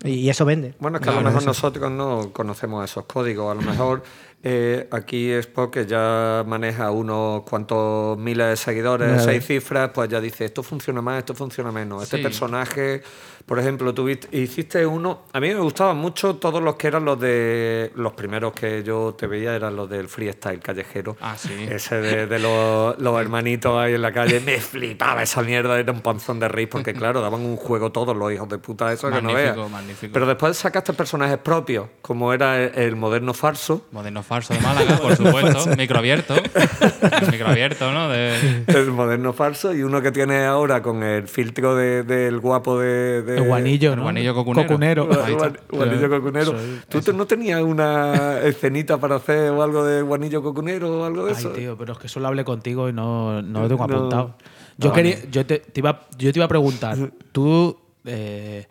Y, y eso vende. Bueno, es que a lo mejor nosotros no conocemos esos códigos. A lo mejor eh, aquí Spock, que ya maneja unos cuantos miles de seguidores, seis cifras, pues ya dice, esto funciona más, esto funciona menos. Este Sí. personaje, por ejemplo, tú viste- hiciste uno... A mí me gustaban mucho todos los que eran los de... Los primeros que yo te veía eran los del freestyle callejero. Ah, sí. Ese de, de los, los hermanitos ahí en la calle. Me flipaba esa mierda, era un panzón de rey, porque claro, daban un juego todos los hijos de puta, eso que no Magnífico, veas. magnífico. Pero después sacaste personajes propios, como era el, el moderno farso. Moderno falso de Málaga, por supuesto. Microabierto. El microabierto, ¿no? De... El moderno falso y uno que tiene ahora con el filtro de- del guapo de, de- El guanillo, El ¿no? guanillo cocunero. Guan- Guanillo cocunero. ¿Tú te- no tenías una escenita para hacer o algo de guanillo cocunero o algo de Ay, eso? tío, pero es que solo hablé contigo y no, no lo tengo No. apuntado. Yo, quería, yo, te, te iba, yo te iba a preguntar, ¿tú eh,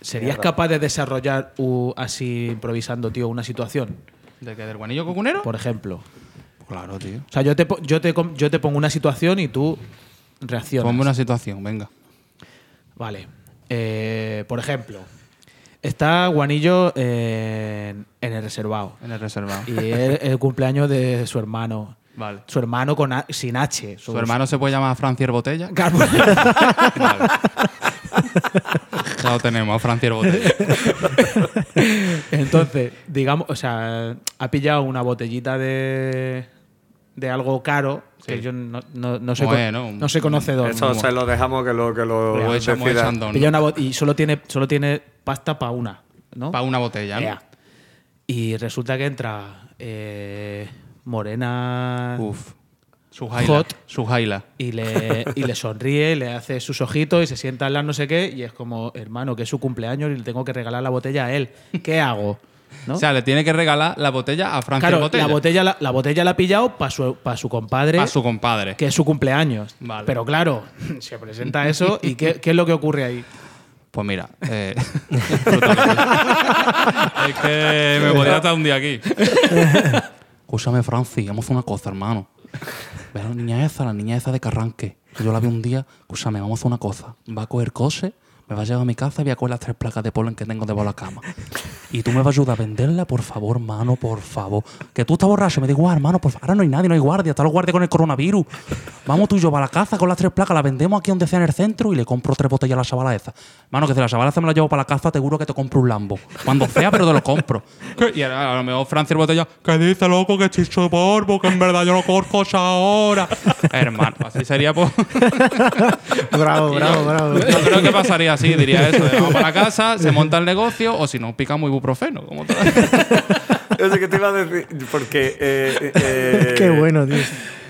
serías capaz de desarrollar u- así improvisando, tío, una situación? ¿De qué? ¿Del guanillo cocunero? Por ejemplo. Claro, tío. O sea, yo te, yo te, yo te pongo una situación y tú reaccionas. Ponme una situación, venga. Vale. Eh, por ejemplo, está Guanillo en, en el reservado. En el reservado. Y es el cumpleaños de su hermano. Vale. Su hermano con A- sin H. ¿Su hermano se puede llamar Francier Botella? Claro. Vale. Ya lo tenemos, a Francier Botella. Entonces, digamos, o sea, ha pillado una botellita de, de algo caro que Sí. yo no, no, no soy, Bueno, con- no soy conocedor. Eso se lo dejamos que lo, que lo Lo decida. Pilla una y solo tiene, solo tiene pasta para una, ¿no? Para una botella, ¿no? Ea. Y resulta que entra eh, morena Uf. Su jaila. Hot. Su jaila. y le, y le sonríe, le hace sus ojitos y se sienta al lado no sé qué y es como, hermano, que es su cumpleaños y le tengo que regalar la botella a él. ¿Qué hago? ¿No? O sea, le tiene que regalar la botella a Francia claro, Botella. la botella la, la botella la ha pillado para su, pa' su compadre, A su compadre. que es su cumpleaños. Vale. Pero claro, se presenta eso y ¿qué, qué es lo que ocurre ahí? Pues mira, eh, es que me podría estar un día aquí. Escúchame, a hacer una cosa, hermano. La niña esa, la niña esa de Carranque. Que yo la vi un día. Escúchame, vamos a hacer una cosa. Va a coger coche, me va a llevar a mi casa y voy a coger las tres placas de polen que tengo debajo de la cama. Y tú me vas a ayudar a venderla, por favor, hermano, por favor. Que tú estás borracho. Me digo, ah, hermano, por favor. Ahora no hay nadie, no hay guardia. Están los guardias con el coronavirus. Vamos tú y yo para la casa con las tres placas, la vendemos aquí donde sea en el centro y le compro tres botellas a la chavala esa. Mano, que si la chavala esa me la llevo para la casa, te juro que te compro un Lambo. Cuando sea, pero te lo compro. ¿Qué? Y ahora a lo mejor Francia el botella, que dice loco que chicho de polvo, que en verdad yo no corco esa ahora. Hermano, así sería pues. Bravo, bravo, bravo. Yo creo que pasaría así, diría eso. de vamos para la casa, se monta el negocio, o si no, picamos ibuprofeno. Como todo. Yo sé que te iba a decir, porque... eh, eh, Qué bueno, tío.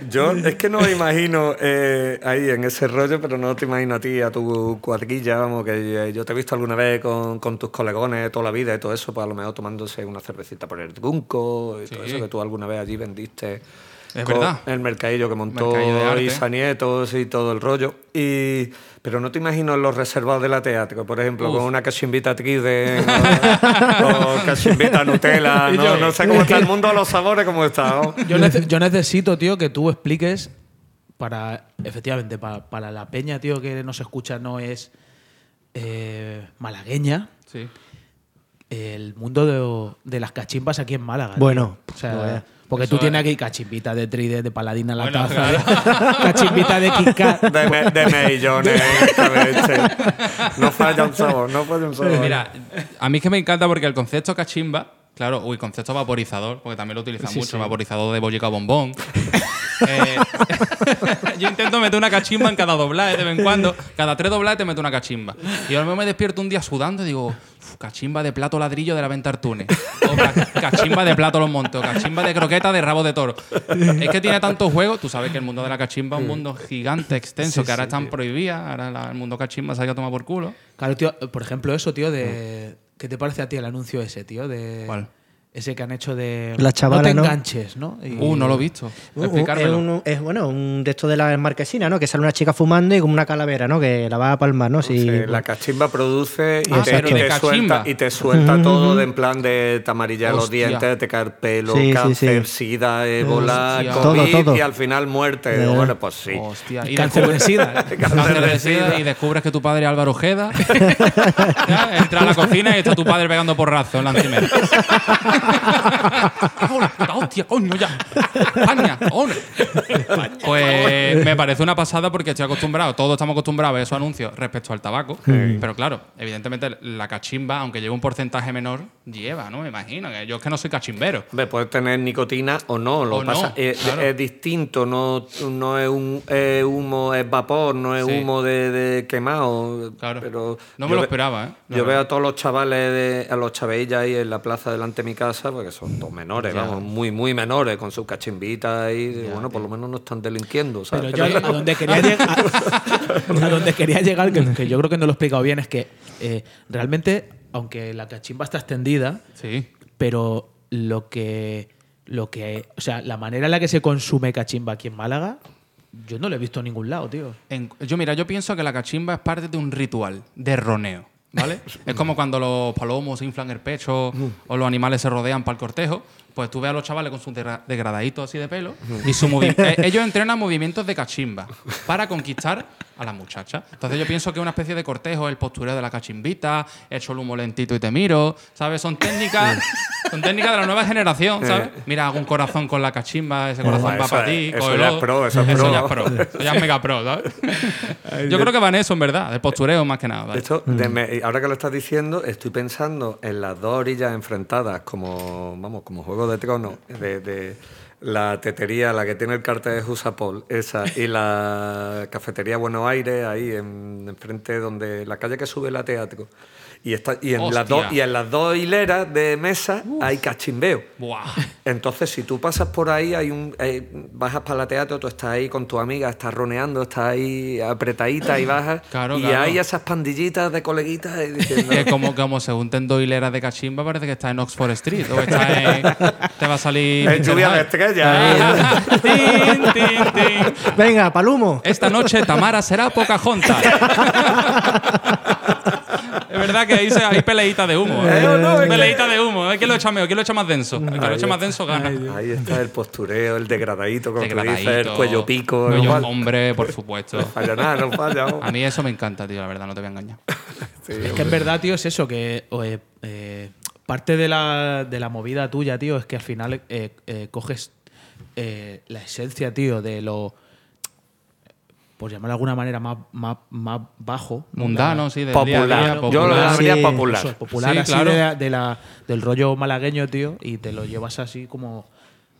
Yo es que no me imagino eh, ahí en ese rollo, pero no te imagino a ti, a tu cuadrilla, vamos, que eh, yo te he visto alguna vez con, con tus colegones toda la vida y todo eso, pues a lo mejor tomándose una cervecita por el Gunco y todo Sí. eso que tú alguna vez allí vendiste. Es con verdad. El mercadillo que montó. Isa Nietos y todo el rollo. Y, pero no te imagino en los reservados de la teatro, por ejemplo, Uf. con una cachimbita Tride o, o cachimbita Nutella. No, no sé cómo está el mundo de los sabores, cómo está. ¿no? Yo, nece- yo necesito, tío, que tú expliques para, efectivamente, para, para la peña, tío, que nos escucha no es eh, malagueña, Sí. el mundo de, de las cachimbas aquí en Málaga. tío. Bueno, o sea, no. Porque Eso tú tienes es. aquí cachimbita de tride, de paladina a la Bueno, taza, cachimbita de Kit Kat. de, me- de. No falla un sabor, no falla un sabor. Mira, a mí es que me encanta porque el concepto cachimba, claro, uy, concepto vaporizador, porque también lo utilizan Sí, mucho, sí. vaporizador de bollica bombón. Eh, yo intento meter una cachimba en cada doblaje de vez en cuando. Cada tres doblajes te meto una cachimba. Y a lo mejor me despierto un día sudando y digo, "Uf, cachimba de plato ladrillo de la venta Artune. O cachimba de plato los montes. O cachimba de croqueta de rabo de toro. Es que tiene tantos juegos. Tú sabes que el mundo de la cachimba es un mundo gigante, extenso, que ahora están prohibidas. Ahora la- el mundo cachimba se ha ido a tomar por culo. Claro, tío, por ejemplo, eso, tío, de. ¿Qué te parece a ti el anuncio ese, tío? De, ¿Cuál? Ese que han hecho de. La chavala, no te ¿no? enganches, ¿no? Y- Uh, no lo he visto. Un- un- es, un- es, bueno, un de estos de la marquesina, ¿no? Que sale una chica fumando y como una calavera, ¿no? Que la va a palmar, ¿no? Si, Sí, la cachimba produce y Ah, te, y suelta, y te suelta todo de en plan de te amarilla los dientes, te cae el pelo, Sí, cáncer, sí. sida, ébola, Hostia. COVID Todo, todo. y al final muerte. Eh. bueno, pues sí. Hostia. Y Cáncer de descubres- sida. Cáncer de sida y descubres que tu padre es Álvaro Ojeda. Entra a la cocina y está tu padre pegando porrazo en la encimera. ¡Hola, puta hostia, coño, ya! ¡España, cojones! Pues me parece una pasada porque estoy acostumbrado, todos estamos acostumbrados a esos anuncios respecto al tabaco. Pero claro, evidentemente la cachimba, aunque lleve un porcentaje menor, lleva, ¿no? Me imagino. Que yo es que no soy cachimbero. Hombre, puede tener nicotina o no, lo O pasa no, es, claro. es distinto, no, no es, un, es humo, es vapor, no es Sí. humo de, de quemado. Claro. Pero No me lo esperaba, ¿eh? Yo veo a todos los chavales, de, a los chavellas ahí en la plaza delante de mi casa, porque son todos menores, Ya. vamos, muy, muy menores, con sus cachimbitas y bueno, por lo menos no están delinquiendo, Pero yo a donde quería llegar, a, donde quería llegar, que, que yo creo que no lo he explicado bien, es que eh, realmente, aunque la cachimba está extendida, Sí. pero lo que, lo que, o sea, la manera en la que se consume cachimba aquí en Málaga, yo no lo he visto en ningún lado, tío. En- yo, mira, yo pienso que la cachimba es parte de un ritual de roneo, ¿vale? es como cuando los palomos inflan el pecho o los animales se rodean para el cortejo. Pues tú ves a los chavales con sus degra- degradaditos así de pelo y su eh, ellos entrenan movimientos de cachimba para conquistar a las muchachas. Entonces yo pienso que es una especie de cortejo, el postureo de la cachimbita, hecho el humo lentito y te miro, ¿sabes? Son técnicas, son técnicas de la nueva generación, ¿sabes? Mira, hago un corazón con la cachimba, ese corazón va para ti. eso ya es pro, eso es Eso pro. ya es pro, eso ya es mega pro, ¿sabes? Yo creo que va en eso, en verdad, del postureo más que nada. ¿vale? De hecho, de me- ahora que lo estás diciendo, estoy pensando en las dos orillas enfrentadas como, vamos, como Juego de Tronos, de, la tetería, la que tiene el cartel de Jusapol, esa, y la cafetería Buenos Aires, ahí en, enfrente donde la calle que sube la teatro. Y, está, y, en las dos, Hostia. y en las dos hileras de mesa hay cachimbeo. Buah. Entonces, si tú pasas por ahí, hay un, eh, bajas para la teatro, tú estás ahí con tu amiga, estás roneando, estás ahí apretadita y bajas. Claro, y claro. hay esas pandillitas de coleguitas diciendo. Que como, como se junten dos hileras de cachimba, parece que está en Oxford Street. O está en. Te va a salir. Es lluvia de estrellas. Tin, tin, tin. Venga, Palumo. Esta noche Tamara será Pocahontas. es verdad que ahí se- hay peleita de humo. Eh, o no, es que- peleita de humo. ¿Quién lo echa mejor? ¿Quién lo echa más denso? El que lo echa más denso gana. Ahí está el postureo, el degradadito, como tú dices, el Degradadito, cuello pico. cuello- no hombre, por supuesto. no falla nada, no falla. vamos. A mí eso me encanta, tío, la verdad, no te voy a engañar. Sí, Es que en verdad, tío, es eso, que eh, eh, parte de la, de la movida tuya, tío, es que al final eh, eh, coges eh, la esencia, tío, de lo, por llamarlo de alguna manera, más, más, más bajo. ¿no? Mundano, La- sí, del Popular. día Yo lo llamaría Sí, popular. Eso popular, Sí, así claro. de la- de la- del rollo malagueño, tío, y te lo llevas así como,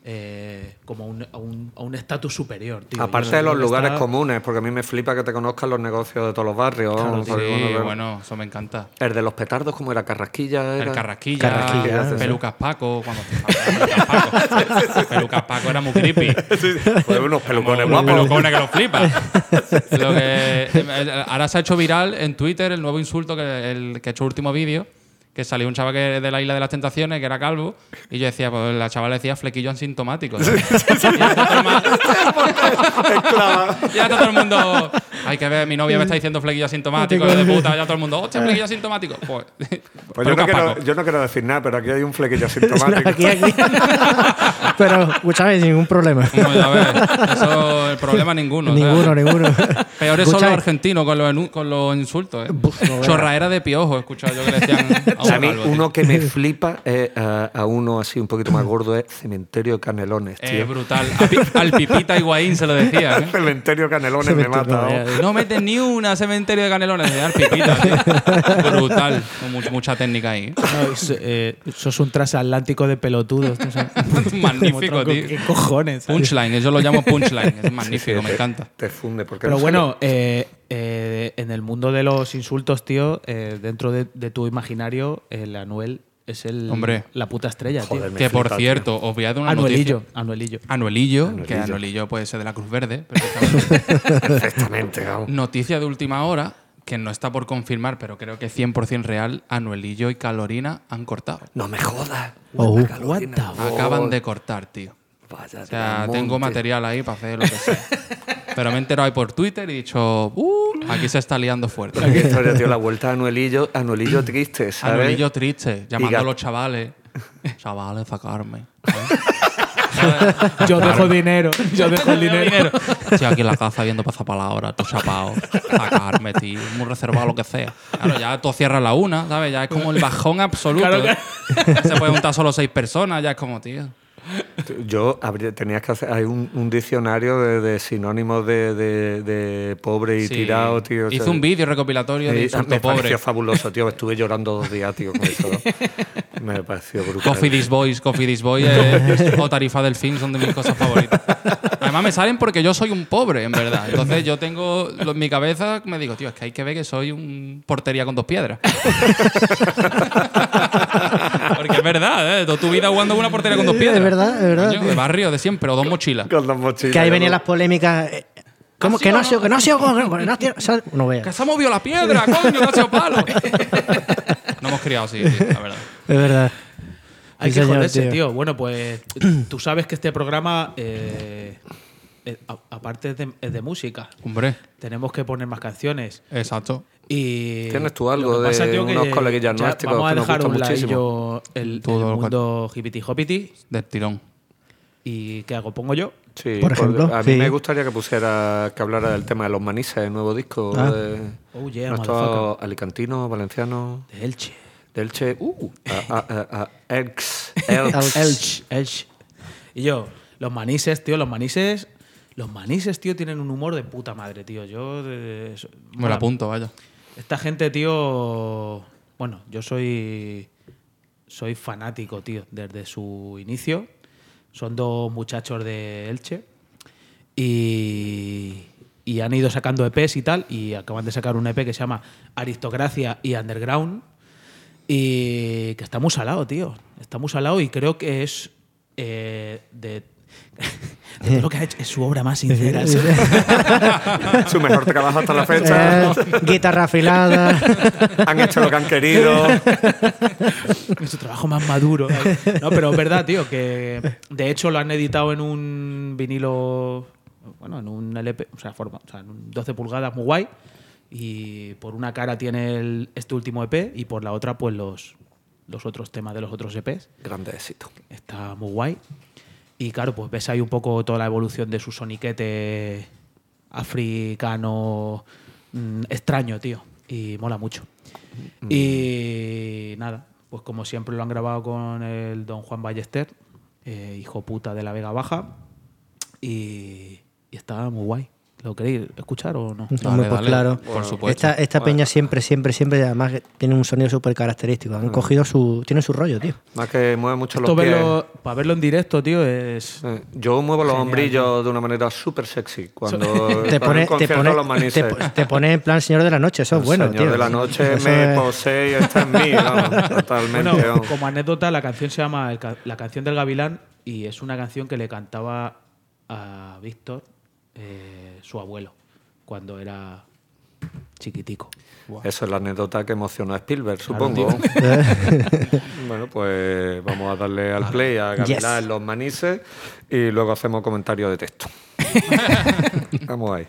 eh, como un- a un a un estatus superior, tío. Aparte de los lugares está- comunes, porque a mí me flipa que te conozcan los negocios de todos los barrios. Claro, Sí, bueno, bueno, eso me encanta. El de los petardos, como era Carrasquilla. El. Carrasquilla, Carrasquilla, sí, sí. Pelucas Paco, cuando Pelucas Paco. Pelucas Paco era muy creepy. Pues unos pelucones Unos guapos. pelucones que los flipas. Lo que, eh, ahora se ha hecho viral en Twitter el nuevo insulto que, el, que ha hecho el último vídeo, que salió un chaval que de la Isla de las Tentaciones, que era calvo, y yo decía, pues la chavala decía flequillo asintomático. ¿no? Y el todo el mundo. Hay que ver, mi novia me está diciendo flequillo asintomático, de puta, ya todo el mundo, hostia, flequillo asintomático. Pues, Pues yo no, quiero, yo no quiero decir nada, pero aquí hay un flequillo asintomático. Aquí, aquí. Pero, escúchame, sin ningún problema. Bueno, a ver, eso el problema ninguno. ¿sabes? ninguno, ninguno. Peores son los argentinos con los, con los insultos. ¿eh? Chorraera de piojo, he escuchado yo que le decían a un A mí tío. uno que me flipa es a, a uno así un poquito más gordo es Cementerio de Canelones, Eh, tío. brutal. A al Pipita Higuaín se lo decían. ¿eh? Cementerio Canelones me mata. Vamos. No metes ni una cementerio de canelones. Decía al Pipita, tío. Brutal. Con much- mucha técnica ahí. No, es, eh, sos un transatlántico de pelotudos. tío, o sea, Magnífico, tío. ¿Qué cojones? Punchline, yo lo llamo punchline. Es magnífico, Sí, me te- encanta. Te funde. Porque Pero no bueno, eh, eh, en el mundo de los insultos, tío, eh, dentro de, de tu imaginario, el Anuel es el, Hombre. la puta estrella, tío. Joder, Que por flipa, cierto, os voy a dar una Anuelillo, noticia. Anuelillo. Anuelillo, que Anuelillo. Puede ser de la Cruz Verde. perfectamente. Perfectamente, vamos. Noticia de última hora, que no está por confirmar, pero creo que 100% real, Anuelillo y Calorina han cortado. No me jodas. Oh. La Carolina. Acaban de cortar, tío. Vaya O sea, tengo material ahí para hacer lo que sea. Pero me he enterado ahí por Twitter y he dicho, uh, aquí se está liando fuerte. Historia, tío. La vuelta a Anuelillo, Anuelillo triste, ¿sabes? Anuelillo triste, llamando a los chavales. Chavales, sacarme. Yo dejo dinero, yo dejo el dinero. Estoy aquí en la casa viendo pasapalabra, tú chapao, sacarme, tío, muy reservado lo que sea. Claro, ya tú cierras la una, ¿sabes? Ya es como el bajón absoluto. Claro, ¿eh? Se puede juntar solo seis personas, ya es como, tío. Yo habría, tenías que hacer. Hay un, un diccionario de, de sinónimos de, de- de pobre y Sí. tirado, tío. o Hice sea, un vídeo recopilatorio de insulto me pobre. pareció fabuloso, tío. Estuve llorando dos días, tío, con eso. me pareció brutal. Coffee This Boys, Coffee This eh, o Tarifa del Fin son de mis cosas favoritas. Además me salen porque yo soy un pobre, en verdad. Entonces yo tengo en mi cabeza, me digo, tío, es que hay que ver que soy un portería con dos piedras. porque es verdad, ¿eh? Toda tu vida jugando con una portería con dos Es piedras. verdad, es verdad, Coño, tío. de barrio, de siempre, o dos mochilas. Con las mochilas. Que ahí venían no- las polémicas. eh, ¿Cómo? Que no ha sido, que no ha sido que no ha sido. ¿sabes? No Que veas. se ha movido la piedra, coño, no ha sido palo. No hemos criado así, tío, la verdad. Es verdad. Hay Sí, que señor, joderse, tío. tío. Bueno, pues tú sabes que este programa, eh, eh, aparte de, es de música, Hombre, tenemos que poner más canciones. exacto. Y ¿Tienes tú algo que de pasa, tío, que unos coleguillas nuestros Vamos a que nos dejar gustan un muchísimo? ladillo el, el Todo que- mundo hippity hoppity. Del tirón. ¿Y qué hago? ¿Pongo yo? Sí, Por ejemplo, A mí sí. me gustaría que pusiera, que hablara del tema de los manises, el nuevo disco Ah. de Oh, yeah, nuestros motherfucker. alicantinos, valencianos, De Elche. de Elche, uh, a, a, a, a Elx, Elx. Elche. Elche. Y yo, los manises, tío, los manises. Los manises, tío, tienen un humor de puta madre, tío. Yo. de- so- Me lo apunto, vaya. Esta gente, tío. Bueno, yo soy. Soy fanático, tío, desde su inicio. Son dos muchachos de Elche. Y, y han ido sacando EPs y tal. Y acaban de sacar un EP que se llama Aristocracia y Underground. Y que está muy salado, tío. Está muy salado y creo que es eh, de, de todo lo que ha hecho. Es su obra más sincera. Su mejor trabajo hasta la fecha. Eh, guitarra afilada. han hecho lo que han querido. Es su trabajo más maduro. No, pero es verdad, tío, que de hecho lo han editado en un vinilo, bueno, en un LP, o sea, forma, o sea, en un 12 pulgadas muy guay. Y por una cara tiene el- este último EP y por la otra, pues los, los otros temas de los otros EPs. Grande éxito. Está muy guay. Y claro, pues ves ahí un poco toda la evolución de su soniquete africano mm, extraño, tío. Y mola mucho. Y nada, pues como siempre lo han grabado con el don Juan Ballester, eh, hijo puta de la Vega Baja. Y, y está muy guay. ¿Lo queréis escuchar o no? Hombre, pues dale, claro. por supuesto. Esta, esta peña siempre, siempre, siempre, además tiene un sonido súper característico. Han cogido su. Tiene su rollo, tío. Más que mueve mucho Esto los pies. verlo, para verlo en directo, tío, es. Eh, Yo muevo los hombrillos de una manera súper sexy cuando Te para pone, un te, pone, los te, te pone en plan señor de la noche. Eso es El bueno, señor tío. de la noche Eso me es- posee y está en mí, vamos, totalmente. Bueno, vamos. como anécdota, la canción se llama La canción del Gavilán y es una canción que le cantaba a Víctor, eh, su abuelo, cuando era chiquitico. Eso es la anécdota que emocionó a Spielberg, Claro, supongo. bueno, pues vamos a darle al play a Gavilán Yes. en los manises y luego hacemos comentario de texto. vamos ahí.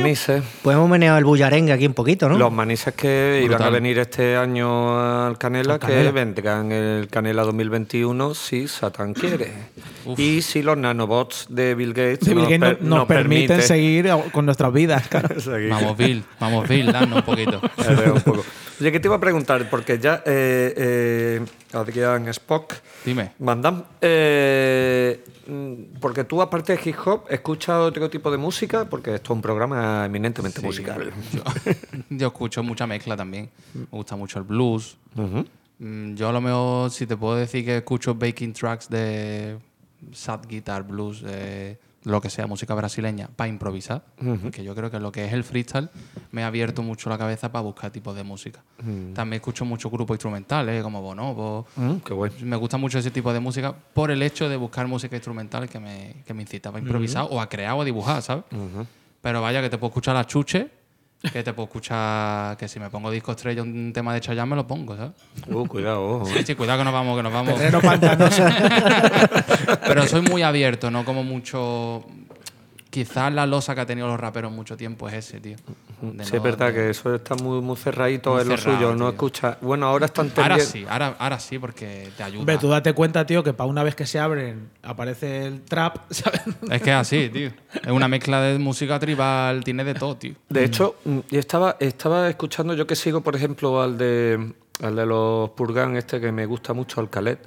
Manises. Pues hemos meneado el bullarengue aquí un poquito, ¿no? Los manises que iban a venir este año al Canela, Al Canela. que vendrán el Canela 2021 si Satán quiere. y si los nanobots de Bill Gates, De Bill nos, Gates nos, nos permiten permite seguir con nuestras vidas. Vamos, Bill, vamos, Bill, danos un poquito. Un poco. Oye, que te iba a preguntar, porque ya eh, eh, Adrián Spock, Dime. Mandam, eh, mm, porque tú aparte de hip hop, ¿escuchas otro tipo de música? Porque esto es un programa eminentemente musical. Yo, yo escucho mucha mezcla también. Me gusta mucho el blues. Mm, Yo a lo mejor, si te puedo decir que escucho baking tracks de sad guitar, blues, eh, lo que sea, música brasileña, para improvisar, que yo creo que lo que es el freestyle me ha abierto mucho la cabeza para buscar tipos de música. También escucho muchos grupos instrumentales, como Bonobo. Mm, qué bueno. Me gusta mucho ese tipo de música por el hecho de buscar música instrumental que me, que me incitaba a improvisar o a crear o a dibujar, ¿sabes? Pero vaya, que te puedo escuchar las chuches, que te puedo escuchar, que si me pongo disco estrella un tema de Chayanne me lo pongo, ¿sabes? Uh, cuidado. Sí, sí, cuidado que nos vamos, que nos vamos. Pero soy muy abierto, no como mucho... Quizás la losa que ha tenido los raperos mucho tiempo es ese, tío. De Sí, no- es verdad de- que eso está muy, muy cerradito Muy en lo cerrado, suyo. No escucha. Bueno, ahora están Ahora sí, ahora, ahora sí, porque te ayuda. Hombre, tú date cuenta, tío, que para una vez que se abren aparece el trap, ¿sabes? Es que es así, tío. Es una mezcla de música tribal, tiene de todo, tío. De hecho, mm, yo estaba, estaba escuchando, yo que sigo, por ejemplo, al de, al de los Purgan, este que me gusta mucho, al Calet.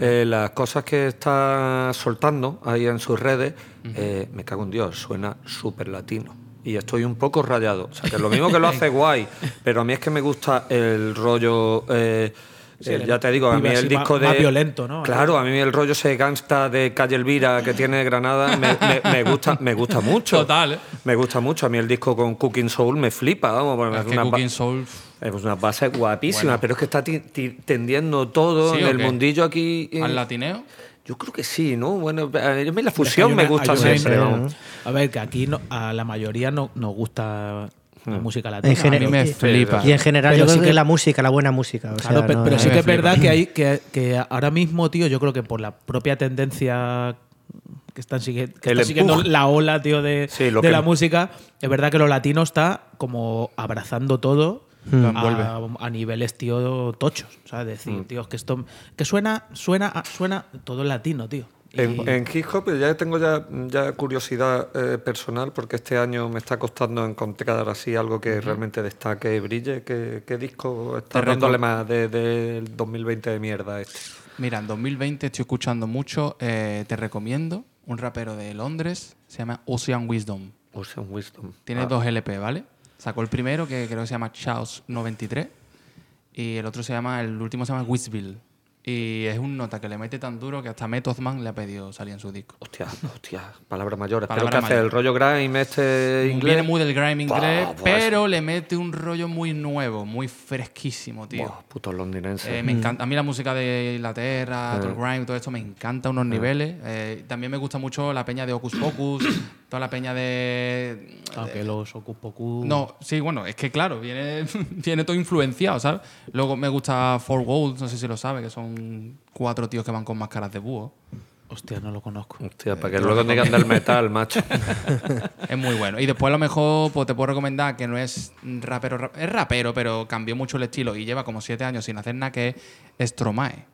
Eh, las cosas que está soltando ahí en sus redes, eh, me cago en Dios, suena súper latino. Y estoy un poco rayado. O sea, que lo mismo que lo hace guay, pero a mí es que me gusta el rollo. eh, Sí, eh, ya te digo, a mí el disco de. más violento, ¿no? Claro, a mí el rollo ese gangsta de Calle Elvira que tiene Granada me, me- me gusta, me gusta mucho. Total, ¿eh? Me gusta mucho. A mí el disco con Cooking Soul me flipa. Vamos, Es es que Cooking Soul... es una base guapísima, Bueno. pero es que está tendiendo todo ¿Sí en el mundillo aquí. eh, ¿Al latineo? Yo creo que sí, ¿no? Bueno, a mí la fusión me gusta siempre. vamos. A ver, que aquí no- a la mayoría no, nos gusta. La música latina. En general- A mí me y- flipa. Y en general Pero yo sí creo que- que la música, la buena música. o Claro, sea, pe- no- pero sí que es flipa. verdad que hay que, que ahora mismo, tío, yo creo que por la propia tendencia que están, sigue- que siguiendo la ola, tío, de, Sí, lo de que- la música, es verdad que lo latino está como abrazando todo Lo a, a niveles, tío, tochos. ¿Sabes? Decir, tío, es que esto que suena, suena, suena todo latino, tío. En, en hip hop ya tengo ya, ya curiosidad eh, personal porque este año me está costando encontrar así algo que realmente destaque y brille. ¿Qué, qué disco está dándole más de- del 2020 de mierda este? Mira, en 2020 estoy escuchando mucho, eh, te recomiendo, un rapero de Londres, se llama Ocean Wisdom. Ocean Wisdom. Tiene Ah, dos LP, ¿vale? Sacó el primero, que creo que se llama Chaos 93, y el otro se llama, el último se llama Wisville. Y es un nota que le mete tan duro que hasta Method Man le ha pedido salir en su disco. Hostia, hostia, palabras mayores. Palabra Pero que hace mayor. el rollo grime este inglés. Viene muy del grime inglés, pero le mete un rollo muy nuevo, muy fresquísimo, tío. Buah, puto londinense. Eh, me encanta. A mí la música de Inglaterra, todo el grime, todo esto me encanta a unos niveles. Eh, también me gusta mucho la peña de Ocus Pocus, toda la peña de. Aunque los Ocus Pocus. No, sí, bueno, es que claro, viene, viene todo influenciado, ¿sabes? Luego me gusta Four Walls, no sé si lo sabe, que son cuatro tíos que van con máscaras de búho. Hostia, no lo conozco. Hostia, para que luego digan del metal, macho. Es muy bueno. Y después a lo mejor pues, te puedo recomendar que no es rapero, rap- es rapero, pero cambió mucho el estilo y lleva como siete años sin hacer nada, que es Stromae.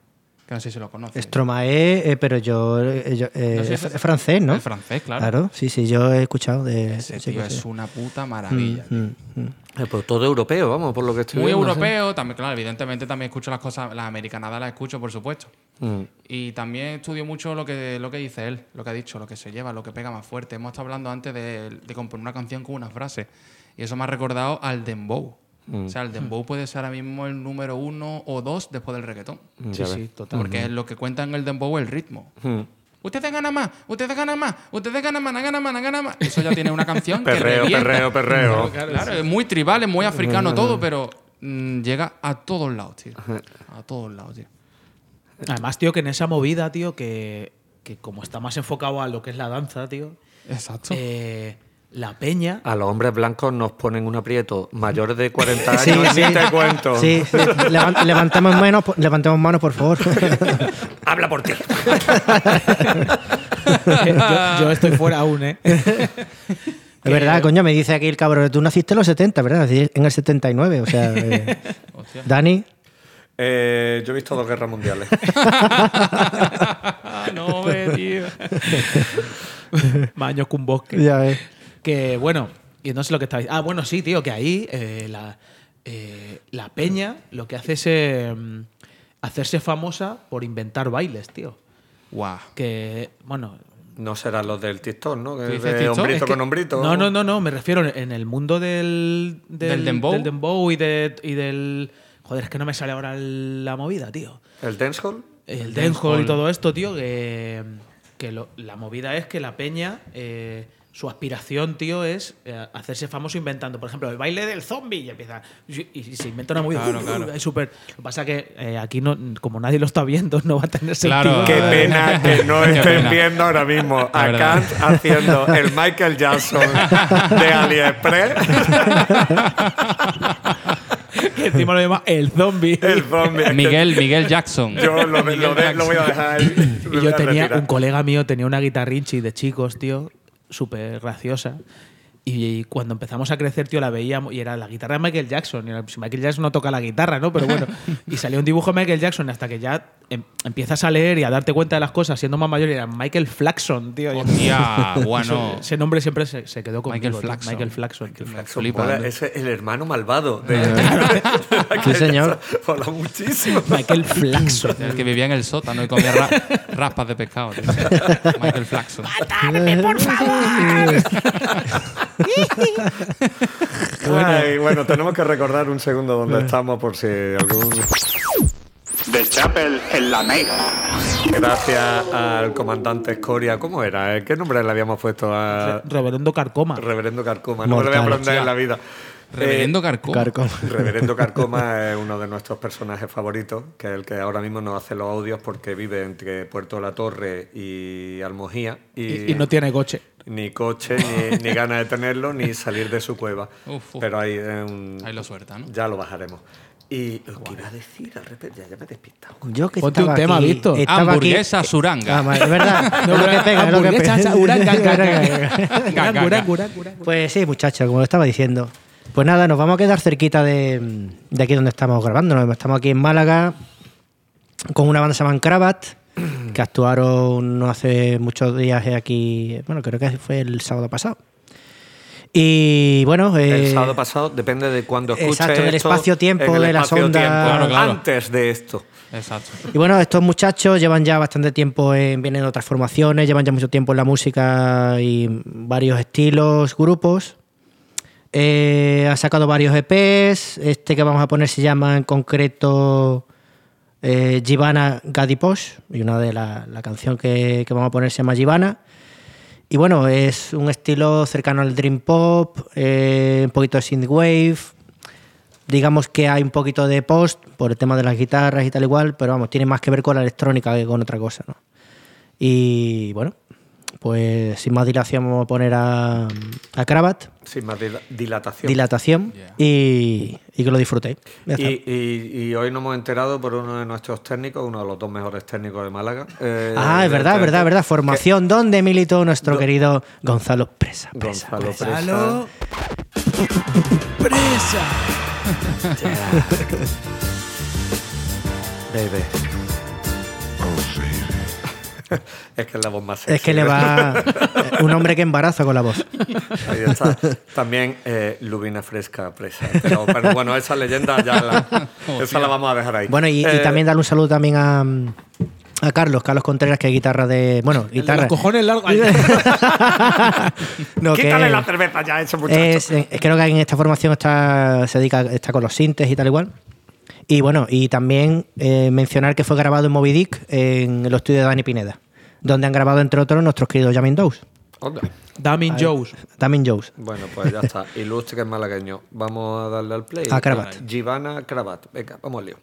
Que no sé si lo conoces. Stromae, eh, pero yo, eh, yo- eh, No sé, es, es francés, ¿no? Es francés, claro. Claro, sí, sí, yo he escuchado de Ese tío es una puta maravilla. Mm, mm. Eh, pues todo europeo, vamos, por lo que estoy Muy viendo, ¿sí? europeo, también, claro, evidentemente también escucho las cosas, las americanadas las escucho, por supuesto. Mm. Y también estudio mucho lo que, lo que dice él, lo que ha dicho, lo que se lleva, lo que pega más fuerte. Hemos estado hablando antes de, de componer una canción con una frase. Y eso me ha recordado al dembow. Mm. O sea, el dembow puede ser ahora mismo el número uno o dos después del reggaetón. Sí, Ya sí, ves. total. Porque lo que cuenta en el dembow es el ritmo. Mm. Ustedes ganan más, ustedes ganan más, ustedes ganan más, ganan más, ganan más. Eso ya tiene una canción que Perreo, revienta. perreo, perreo. Claro, es muy tribal, es muy africano todo, pero mm, llega a todos lados, tío. A todos lados, tío. Además, tío, que en esa movida, tío, que, que como está más enfocado a lo que es la danza, tío, Exacto. eh, la peña. A los hombres blancos nos ponen un aprieto mayores de 40 años, Sí, sí. te cuento. Sí, sí. Levan- levantemos, manos, por- levantemos manos, por favor. Habla por ti. yo, yo estoy fuera aún, ¿eh? Es verdad, coño, me dice aquí el cabrón, tú naciste en los 70, ¿verdad? En el 79, o sea... eh, Dani, Eh, yo he visto dos guerras mundiales. No, ve, tío. Más años que un bosque. ya ves. Que bueno, y no sé lo que estáis. Ah, bueno, sí, tío, que ahí eh, la, eh, la peña lo que hace es eh, hacerse famosa por inventar bailes, tío. Guau. Que, bueno. No serán los del TikTok, ¿no? Que ¿Tú es dices de TikTok? hombrito es que- con hombrito. No, no, no, no, me refiero en el mundo del. ¿Del dembow? del dembow y, de- y del. Joder, es que no me sale ahora la movida, tío. ¿El dancehall? el dancehall y todo esto, tío, que, que lo- la movida es que la peña, eh, su aspiración, tío, es eh, hacerse famoso inventando, por ejemplo, el baile del zombie y empieza y, y se inventa una movida. Claro, uh, claro. es súper. Lo que pasa es que eh, aquí no, como nadie lo está viendo, no va a tener Claro. sentido. Qué pena que no estén viendo ahora mismo a. Kant haciendo el Michael Jackson de AliExpress. Que encima lo llama el zombie. el zombie. Miguel, Miguel Jackson. Yo lo, lo voy a dejar Y yo tenía, retirar. un colega mío tenía una guitarrinchi de chicos, tío, súper graciosa. Y cuando empezamos a crecer, tío, la veíamos y era la guitarra de Michael Jackson. Y era, si Michael Jackson no toca la guitarra, ¿no? Pero bueno. Y salió un dibujo de Michael Jackson hasta que ya em- empiezas a leer y a darte cuenta de las cosas siendo más mayor. Y era Michael Flaxon, tío. Hostia, bueno. Ese nombre siempre se, se quedó conmigo. Michael. Flaxon. Michael Flaxon. mola, ¿no? ese es el hermano malvado de Sí, señor. Mola muchísimo. Michael Flaxon. El que vivía en el sótano y comía ra- raspas de pescado. tío. Michael Flaxon. Ay, bueno, tenemos que recordar un segundo dónde estamos por si algún. The Chapel en la Mega. Gracias al comandante Escoria. ¿Cómo era? ¿Qué nombre le habíamos puesto a Reverendo Carcoma. Reverendo Carcoma? No me lo voy a Mortal. aprender en la vida. Reverendo Eh, Carcoma. Carcom. Reverendo Carcoma es uno de nuestros personajes favoritos, que es el que ahora mismo nos hace los audios porque vive entre Puerto La Torre y Almojía. Y, Y, y no tiene coche. Ni coche, ni, ni ganas de tenerlo, ni salir de su cueva. Uf, uf. Pero ahí, es un- Ahí lo suelta, ¿no? ya lo bajaremos. Y lo que iba a decir, al repente, ya, ya me he despistado. Yo que Ponte estaba un tema, aquí- Víctor. estaba aquí- Hamburguesa suranga. Ah, es verdad. es lo que pega, es lo que Hamburguesa, pega. uranga. Pues sí, muchachos, como lo estaba diciendo. Pues nada, nos vamos a quedar cerquita de, de aquí donde estamos grabando. ¿no? Estamos aquí en Málaga con una banda que se llama Cravat, que actuaron no hace muchos días aquí, bueno, creo que fue el sábado pasado. Y bueno, eh, El sábado pasado depende de cuándo escuches exacto, del espacio-tiempo, de las espacio-tiempo, ondas. Claro, claro. Antes de esto. Exacto. Y bueno, estos muchachos llevan ya bastante tiempo en, vienen de otras formaciones, llevan ya mucho tiempo en la música y varios estilos, grupos. Eh, ha sacado varios EPs. Este que vamos a poner se llama en concreto eh, Givana Gadiposh. Y una de la, la canción que, vamos a poner se llama Givana. Y bueno, es un estilo cercano al Dream Pop, eh, un poquito de Synthwave. Digamos que hay un poquito de post por el tema de las guitarras y tal igual, pero vamos, tiene más que ver con la electrónica que con otra cosa. Y bueno, pues sin más dilación vamos a poner a, a Cravat, Sin más dila- dilatación. dilatación, y, y que lo disfrutéis. Y, y- y hoy nos hemos enterado por uno de nuestros técnicos, uno de los dos mejores técnicos de Málaga. eh, ah, es verdad, evidentemente, verdad, verdad. que Formación donde militó nuestro Do- querido Gonzalo Presa. Presa, Gonzalo Presa. Presa. Gonzalo. Presa. Baby. es que es la voz más Es sexy. que le va un hombre que embaraza con la voz. Ahí está. También eh, Lubina Fresca presa. Pero, pero bueno, esa leyenda ya la, esa la vamos a dejar ahí. Bueno, y, y Eh, también darle un saludo también a, a Carlos, Carlos Contreras, que es guitarra de. Bueno, El de guitarra. Los cojones largos. No, que Quítale la cerveza ya, ese muchacho. es, creo que en esta formación está, se dedica, está con los sintes y tal igual. Y bueno, y también eh, mencionar que fue grabado en Moby Dick en el estudio de Dani Pineda, donde han grabado, entre otros, nuestros queridos Jamin Dose. Onda. Damin Joes. Damin Joes. Bueno, pues ya está. Ilustre que es malagueño. Vamos a darle al play. A Cravat. Givana Cravat. Venga, vamos al lío.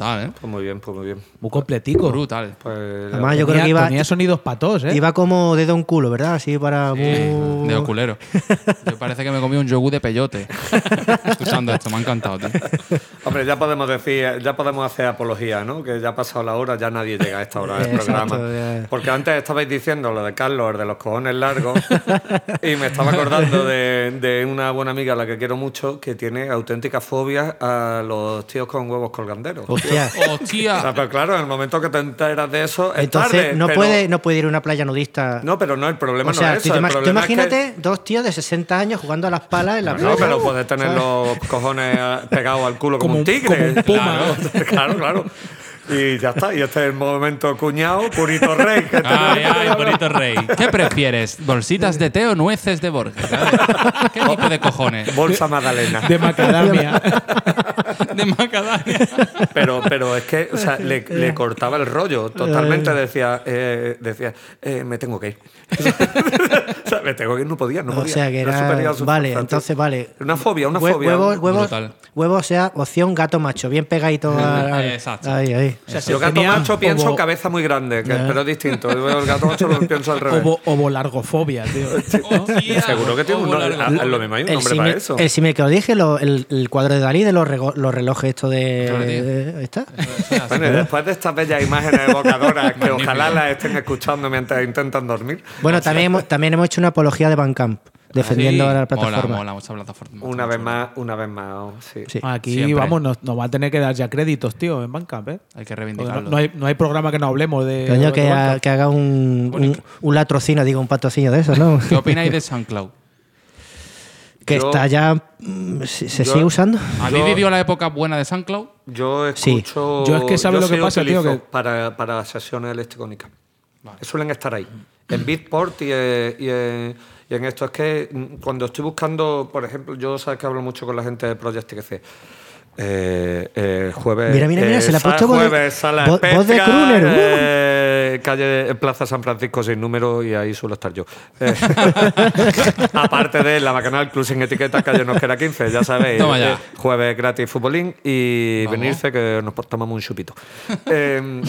Brutal, ¿eh? Pues muy bien, pues muy bien. Muy completico. Brutal. Pues Además, yo creo Tenía- que iba, tenía sonidos patos, ¿eh? iba como dedo en culo, ¿verdad? Así para. muy- De oculero. Yo yogur de peyote. Escuchando esto, me ha encantado, tío. Hombre, ya podemos decir, ya podemos hacer apología, ¿no? Que ya ha pasado la hora, ya nadie llega a esta hora del programa. Porque antes estabais diciendo lo de Carlos, el de los cojones largos, y me estaba acordando de, de una buena amiga a la que quiero mucho, que tiene auténtica fobia a los tíos con huevos colganderos. Hostia. O ¡Hostia! sea, pero claro, en el momento que te enteras de eso, es Entonces, tarde, no, pero- puede, no puede ir a una playa nudista. No, pero no, el problema o sea, no es eso. te el imag- tú problema es que- imagínate dos tíos de 60 años jugando a las palas en la No, pero puedes tener ¿sabes? los cojones eh, pegados al culo como, Como un un- tigre. como un puma. Claro, claro, claro. Y ya está. Y este es el momento cuñado, purito rey. que Ay, ay, bonito rey. ¿Qué prefieres? ¿Bolsitas de té o nueces de Borges? ¿Qué tipo de cojones? Bolsa Magdalena. De macadamia. De macadamia. Pero, pero es que o sea, le, le cortaba el rollo. Totalmente decía, eh, decía eh, me tengo que ir. o sea, me tengo que ir, no podía, no O sea que era. Vale, entonces vale. Una fobia, una Hue- fobia. Huevos, huevos, Brutal. huevos, o sea, opción gato macho, bien pegadito Exacto. Ahí, ahí. O sea, si gato tenía macho pienso ovo- cabeza muy grande, que- pero es distinto. Yo El gato macho lo pienso al revés. ovo- ovolargofobia, tío. Seguro que tiene un nombre. largo. a- Lo mismo hay un El nombre para eso. el símil que os dije, lo- el, el cuadro de Dalí de los, rego- los relojes estos de. Está. Bueno, y después de estas bellas imágenes evocadoras que ojalá las estén escuchando mientras intentan dormir, Bueno, también hemos, también hemos hecho una apología de Bandcamp, defendiendo Sí. a la plataforma. Mola, mola, mucha plataforma. una vez más, una vez más, oh, sí. Sí. Aquí, Siempre. vamos, nos, nos va a tener que dar ya créditos, tío, en Bandcamp, ¿eh? Hay que reivindicarlo. no, no hay, no hay programa que no hablemos de. Coño, que, ha- haga un, un, un latrocino, digo, un patrocinio de eso, ¿no? ¿Qué opináis de SoundCloud? que Yo- está ya. mm, ¿Se, se yo- sigue usando? ¿Habéis Yo- vivido la época buena de SoundCloud? Yo Sí. escucho. Yo es que ¿sabes lo que pasa, tío? Que- Para, para sesiones electrónicas. Suelen estar ahí. En Beatport y, y, y en esto. Es que mm, cuando estoy buscando, por ejemplo, yo sabes que hablo mucho con la gente de Project TGC. Eh, eh, jueves. Mira, mira, mira, eh, se sa- puesto voz de- jueves, sala voz- voz de Spezia, crooner, uh. eh, calle Plaza San Francisco sin número y ahí suelo estar yo. Eh, aparte de la Bacanal Club sin etiqueta, calle Nosquera 15, ya sabéis. Toma ya. eh, jueves gratis futbolín y Vamos. venirse que nos tomamos un chupito. Eh,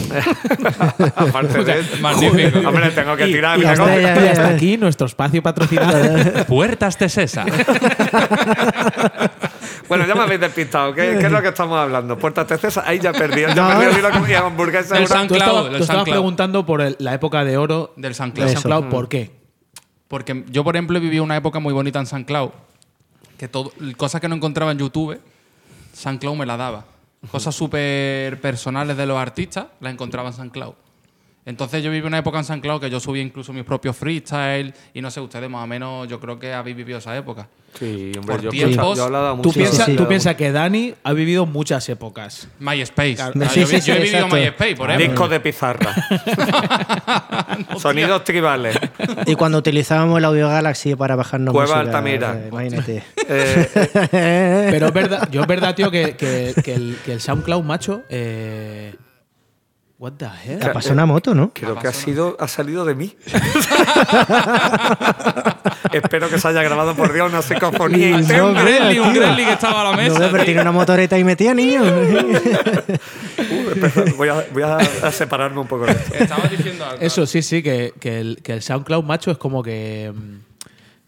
aparte de magnífico. Hombre, tengo que tirar y mi hasta negocio. ya- Y hasta aquí nuestro espacio patrocinado. Puertas de Sesa. Bueno, ya me habéis despistado. ¿Qué, qué es lo que estamos hablando? Puertas de César. Ahí ya perdí. Ya No. perdí me llama hamburguesa. El una- San- tú SoundCloud, estabas, el tú estabas preguntando por el- la época de oro Del de SoundCloud. Eso. SoundCloud. ¿Por qué? Porque yo, por ejemplo, he vivido una época muy bonita en SoundCloud. Que todo, cosas que no encontraba en YouTube, SoundCloud me la daba. Cosas súper personales de los artistas las encontraba en SoundCloud. Entonces yo viví una época en SoundCloud que yo subía incluso mis propios freestyle y no sé, ustedes más o menos yo creo que habéis vivido esa época. Sí, hombre, Por yo, tiempos, yo he hablado Tú mucho. piensas sí, sí. tú piensas que Dani ha vivido muchas épocas. MySpace. Claro. Ah, Sí, yo, sí, vi- sí, yo he vivido exacto. MySpace, por ejemplo. Discos de pizarra. Sonidos tribales. Y cuando utilizábamos el Audio Galaxy para bajarnos Cueva música, Altamira. eh, imagínate. Eh, Pero es verdad, yo es verdad, tío, que, que- que el, que el SoundCloud, macho. Eh, what the hell? Ha pasado una moto, ¿no? Creo que ha sido ha salido de mí. Espero que se haya grabado por Dios una psicofonía No, interna. Un Gremlin, un. Gremlin que estaba a la No, mesa. pero tío. tiene una motoreta y metía, niño. Uh, espera, voy a, voy a- a separarme un poco de esto. Estabas diciendo algo. Eso sí, sí, que, que el, que el SoundCloud, macho, es como que.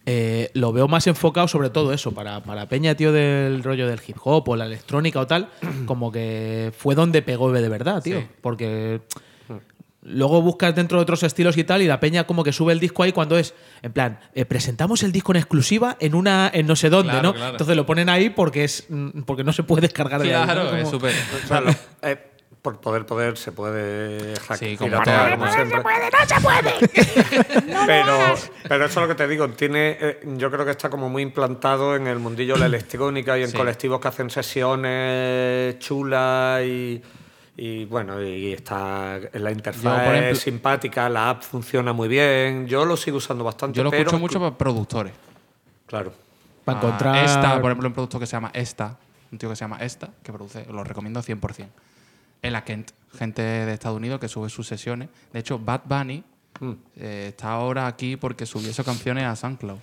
Mm, eh, lo veo más enfocado sobre todo eso, para, para Peña, tío, del rollo del hip hop o la electrónica o tal, como que fue donde pegó de verdad, tío. Sí. Porque luego buscas dentro de otros estilos y tal, y la Peña como que sube el disco ahí cuando es, en plan, eh, presentamos el disco en exclusiva en una en no sé dónde, Claro, ¿no? claro. Entonces lo ponen ahí porque es mm, porque no se puede descargar de ahí, ¿no? Claro, Como- es súper. Por poder, poder, se puede hackear. Sí, como piratear, todo. como siempre. pero, pero eso es lo que te digo, tiene, eh, yo creo que está como muy implantado en el mundillo de la electrónica y en Sí. colectivos que hacen sesiones chulas y, y, bueno, y está la interfaz Yo, por ejemplo- es simpática, la app funciona muy bien. Yo lo sigo usando bastante. Yo lo pero escucho mucho para productores. Claro. Para Ah, encontrar. Esta, por ejemplo, un producto que se llama Esta, un tío que se llama Esta, que produce, lo recomiendo 100%. En la Kent, gente de Estados Unidos que sube sus sesiones. De hecho, Bad Bunny Mm. eh, está ahora aquí porque subió sus canciones a SoundCloud.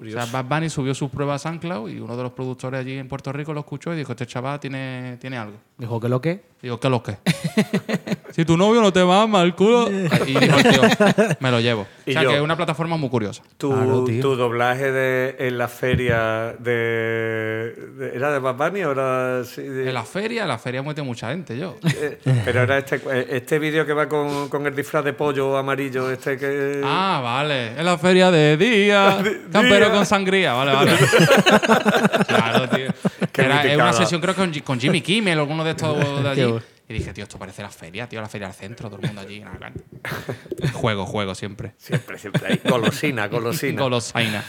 O sea, Bad Bunny subió sus pruebas a SoundCloud y uno de los productores allí en Puerto Rico lo escuchó y dijo, este chaval tiene, tiene algo. Dijo que lo que. Digo, ¿qué lo que? si tu novio no te mama el culo. Y dijo el tío, me lo llevo. O sea, yo- que es una plataforma muy curiosa. Tu, Claro, tu doblaje de, en la feria de, de- ¿Era de Bad Bunny o era...? sí, de- En la feria, en la feria muerte mucha gente, yo. eh, pero era este, este vídeo que va con, con el disfraz de pollo amarillo, este que... Ah, vale. En la feria de día. Campero con sangría. Vale, vale. claro, tío. Era, es una sesión, creo que con, con Jimmy Kimmel o alguno de estos de allí. Y dije, tío, esto parece la feria, tío, la feria al centro, todo el mundo allí. juego, juego siempre. Siempre, siempre ahí. Golosina, golosina. Golosaina.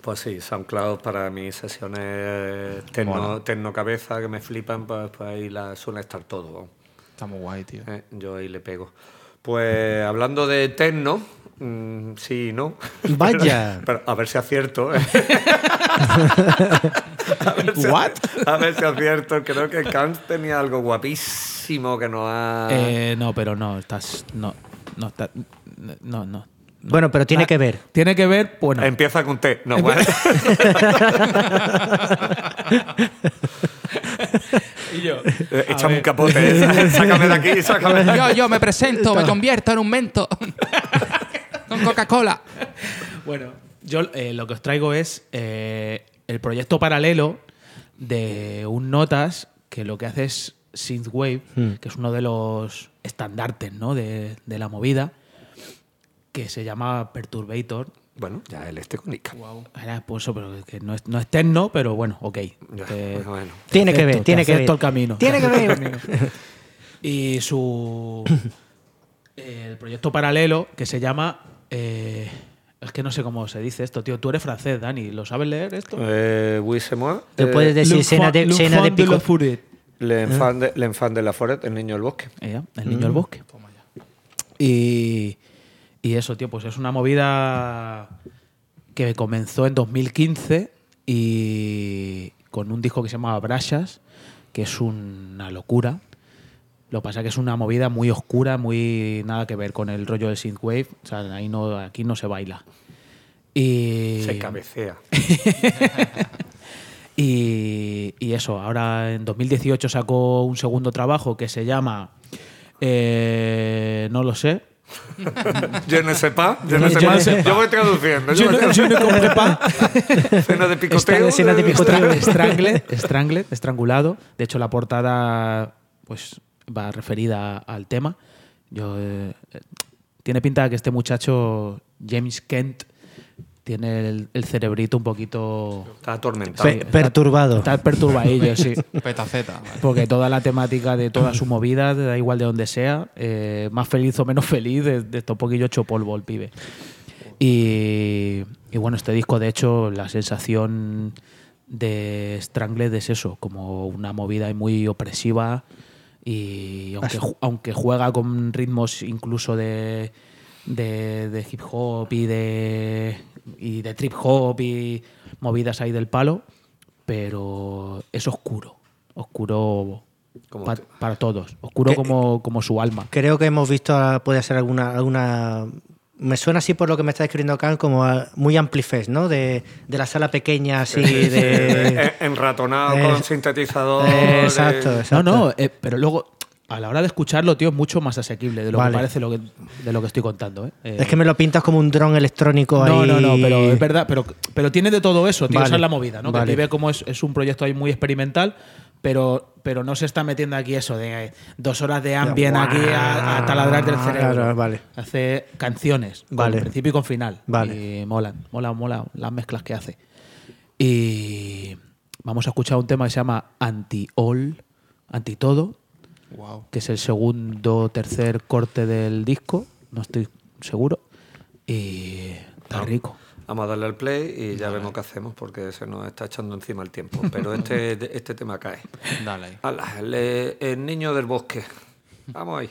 Pues sí, SoundCloud para mis sesiones tecno, tecno cabeza que me flipan, pues, pues ahí la, suele estar todo. Está muy guay, tío. Eh, yo ahí le pego. Pues hablando de tecno, mm, sí y no. Vaya. Pero, a ver si acierto. ¿eh? a, ver si, What? a ver si acierto. Creo que Kant tenía algo guapísimo que nos ha. Eh, no, pero no, estás. No, no, está- no, no. Bueno, pero tiene Ah, que ver. Tiene que ver, bueno. Empieza con T. No, bueno. y yo. Eh, Échame un capote. eh. Sácame de aquí, sácame de aquí. Yo, yo me presento, me convierto en un mento. Con Coca-Cola. Bueno, yo eh, lo que os traigo es eh, el proyecto paralelo de un Notas que lo que hace es Synthwave, que es uno de los estandartes ¿no? de, de la movida, que se llama Perturbator. Bueno, ya el este con Ica. Era, pues eso, pero que no es, no es techno, pero bueno, ok. Ya, Te- bueno, bueno. Tiene que ver, tiene que ver. el camino. Tiene que ver. Y su. El proyecto paralelo que se llama. Eh, es que no sé cómo se dice esto, tío. Tú eres francés, Dani. ¿Lo sabes leer esto? Eh, oui, c'est moi. Te Eh, puedes decir cena de, cena de pico. L'enfant de, l'enfant de la forêt, el niño del bosque. Ella, el niño del bosque. Y, y eso, tío, pues es una movida que comenzó en 2015 y con un disco que se llamaba Brashas, que es una locura. Lo que pasa es que es una movida muy oscura, muy nada que ver con el rollo del synthwave. O sea, ahí no, aquí no se baila. Y, Se cabecea. y, y eso, ahora en 2018 sacó un segundo trabajo que se llama. eh, no lo sé. Je ne sais pas. Je ne sais Je ne pas. sais Yo voy traduciendo. yo. Cena de picoteo. Escena de picoteo. Strangled, Strangled, estrangulado. De hecho, la portada pues va referida al tema. Yo, eh, eh, tiene pinta de que este muchacho, James Kent, tiene el, el cerebrito un poquito... Está atormentado. Pe- perturbado. Está perturbadillo, sí. Petaceta. vale. Porque toda la temática de toda su movida, da igual de donde sea, eh, más feliz o menos feliz, de, de esto un poquillo hecho polvo el pibe. Y, y bueno, este disco, de hecho, la sensación de Strangled es eso, como una movida muy opresiva y aunque, ju- aunque juega con ritmos incluso de, de, de hip hop y de, y de trip hop y movidas ahí del palo, pero es oscuro, oscuro Como pa- para todos, oscuro Que- como, como su alma. Creo que hemos visto, ah, puede ser alguna, alguna. Me suena así por lo que me está describiendo Khan, como ah, muy amplifest, ¿no? De, de la sala pequeña, así de. Enratonado Eh, con sintetizador. Eh, eh, exacto, exacto. No, no, eh, pero luego a la hora de escucharlo, tío, es mucho más asequible de lo Vale. que parece lo que, de lo que estoy contando. ¿eh? Eh, Es que me lo pintas como un dron electrónico ahí. no, no, no, pero es verdad, pero, pero tiene de todo eso, tío, Vale, esa es la movida, ¿no? vale. Que vive como es, es un proyecto ahí muy experimental, pero, pero no se está metiendo aquí eso de dos horas de ambient aquí a, a taladrar del cerebro. Claro, vale. Hace canciones, Vale. con principio y con final. Vale. Y molan, mola, mola las mezclas que hace. Y vamos a escuchar un tema que se llama Anti-All, Anti-Todo, Wow. que es el segundo o tercer corte del disco, no estoy seguro. Y está rico. Vamos a darle al play y ya vemos qué hacemos porque se nos está echando encima el tiempo. Pero este, este tema cae. Dale ahí. Ala, el, el niño del bosque. Vamos ahí.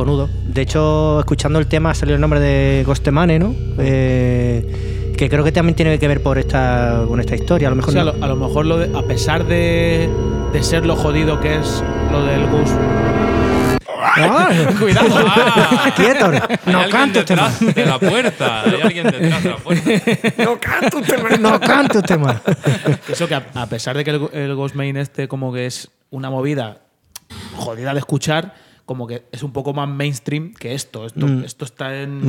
Cojonudo. De hecho, escuchando el tema salió el nombre de Gostemane, ¿no? Eh, que creo que también tiene que ver por esta, con esta historia. A lo mejor O sea, a no- lo, a lo mejor lo de- a pesar de, de ser lo jodido que es lo del Gus. ¡Ah! Cuidado. Ah, ¡Quieto! No canto detrás tema. de la puerta. Hay alguien detrás de la puerta. No canto un tema. No canto este tema. Eso que a, a pesar de que el, el Ghost Main este como que es una movida jodida de escuchar, como que es un poco más mainstream que esto. Esto, Mm. esto está en,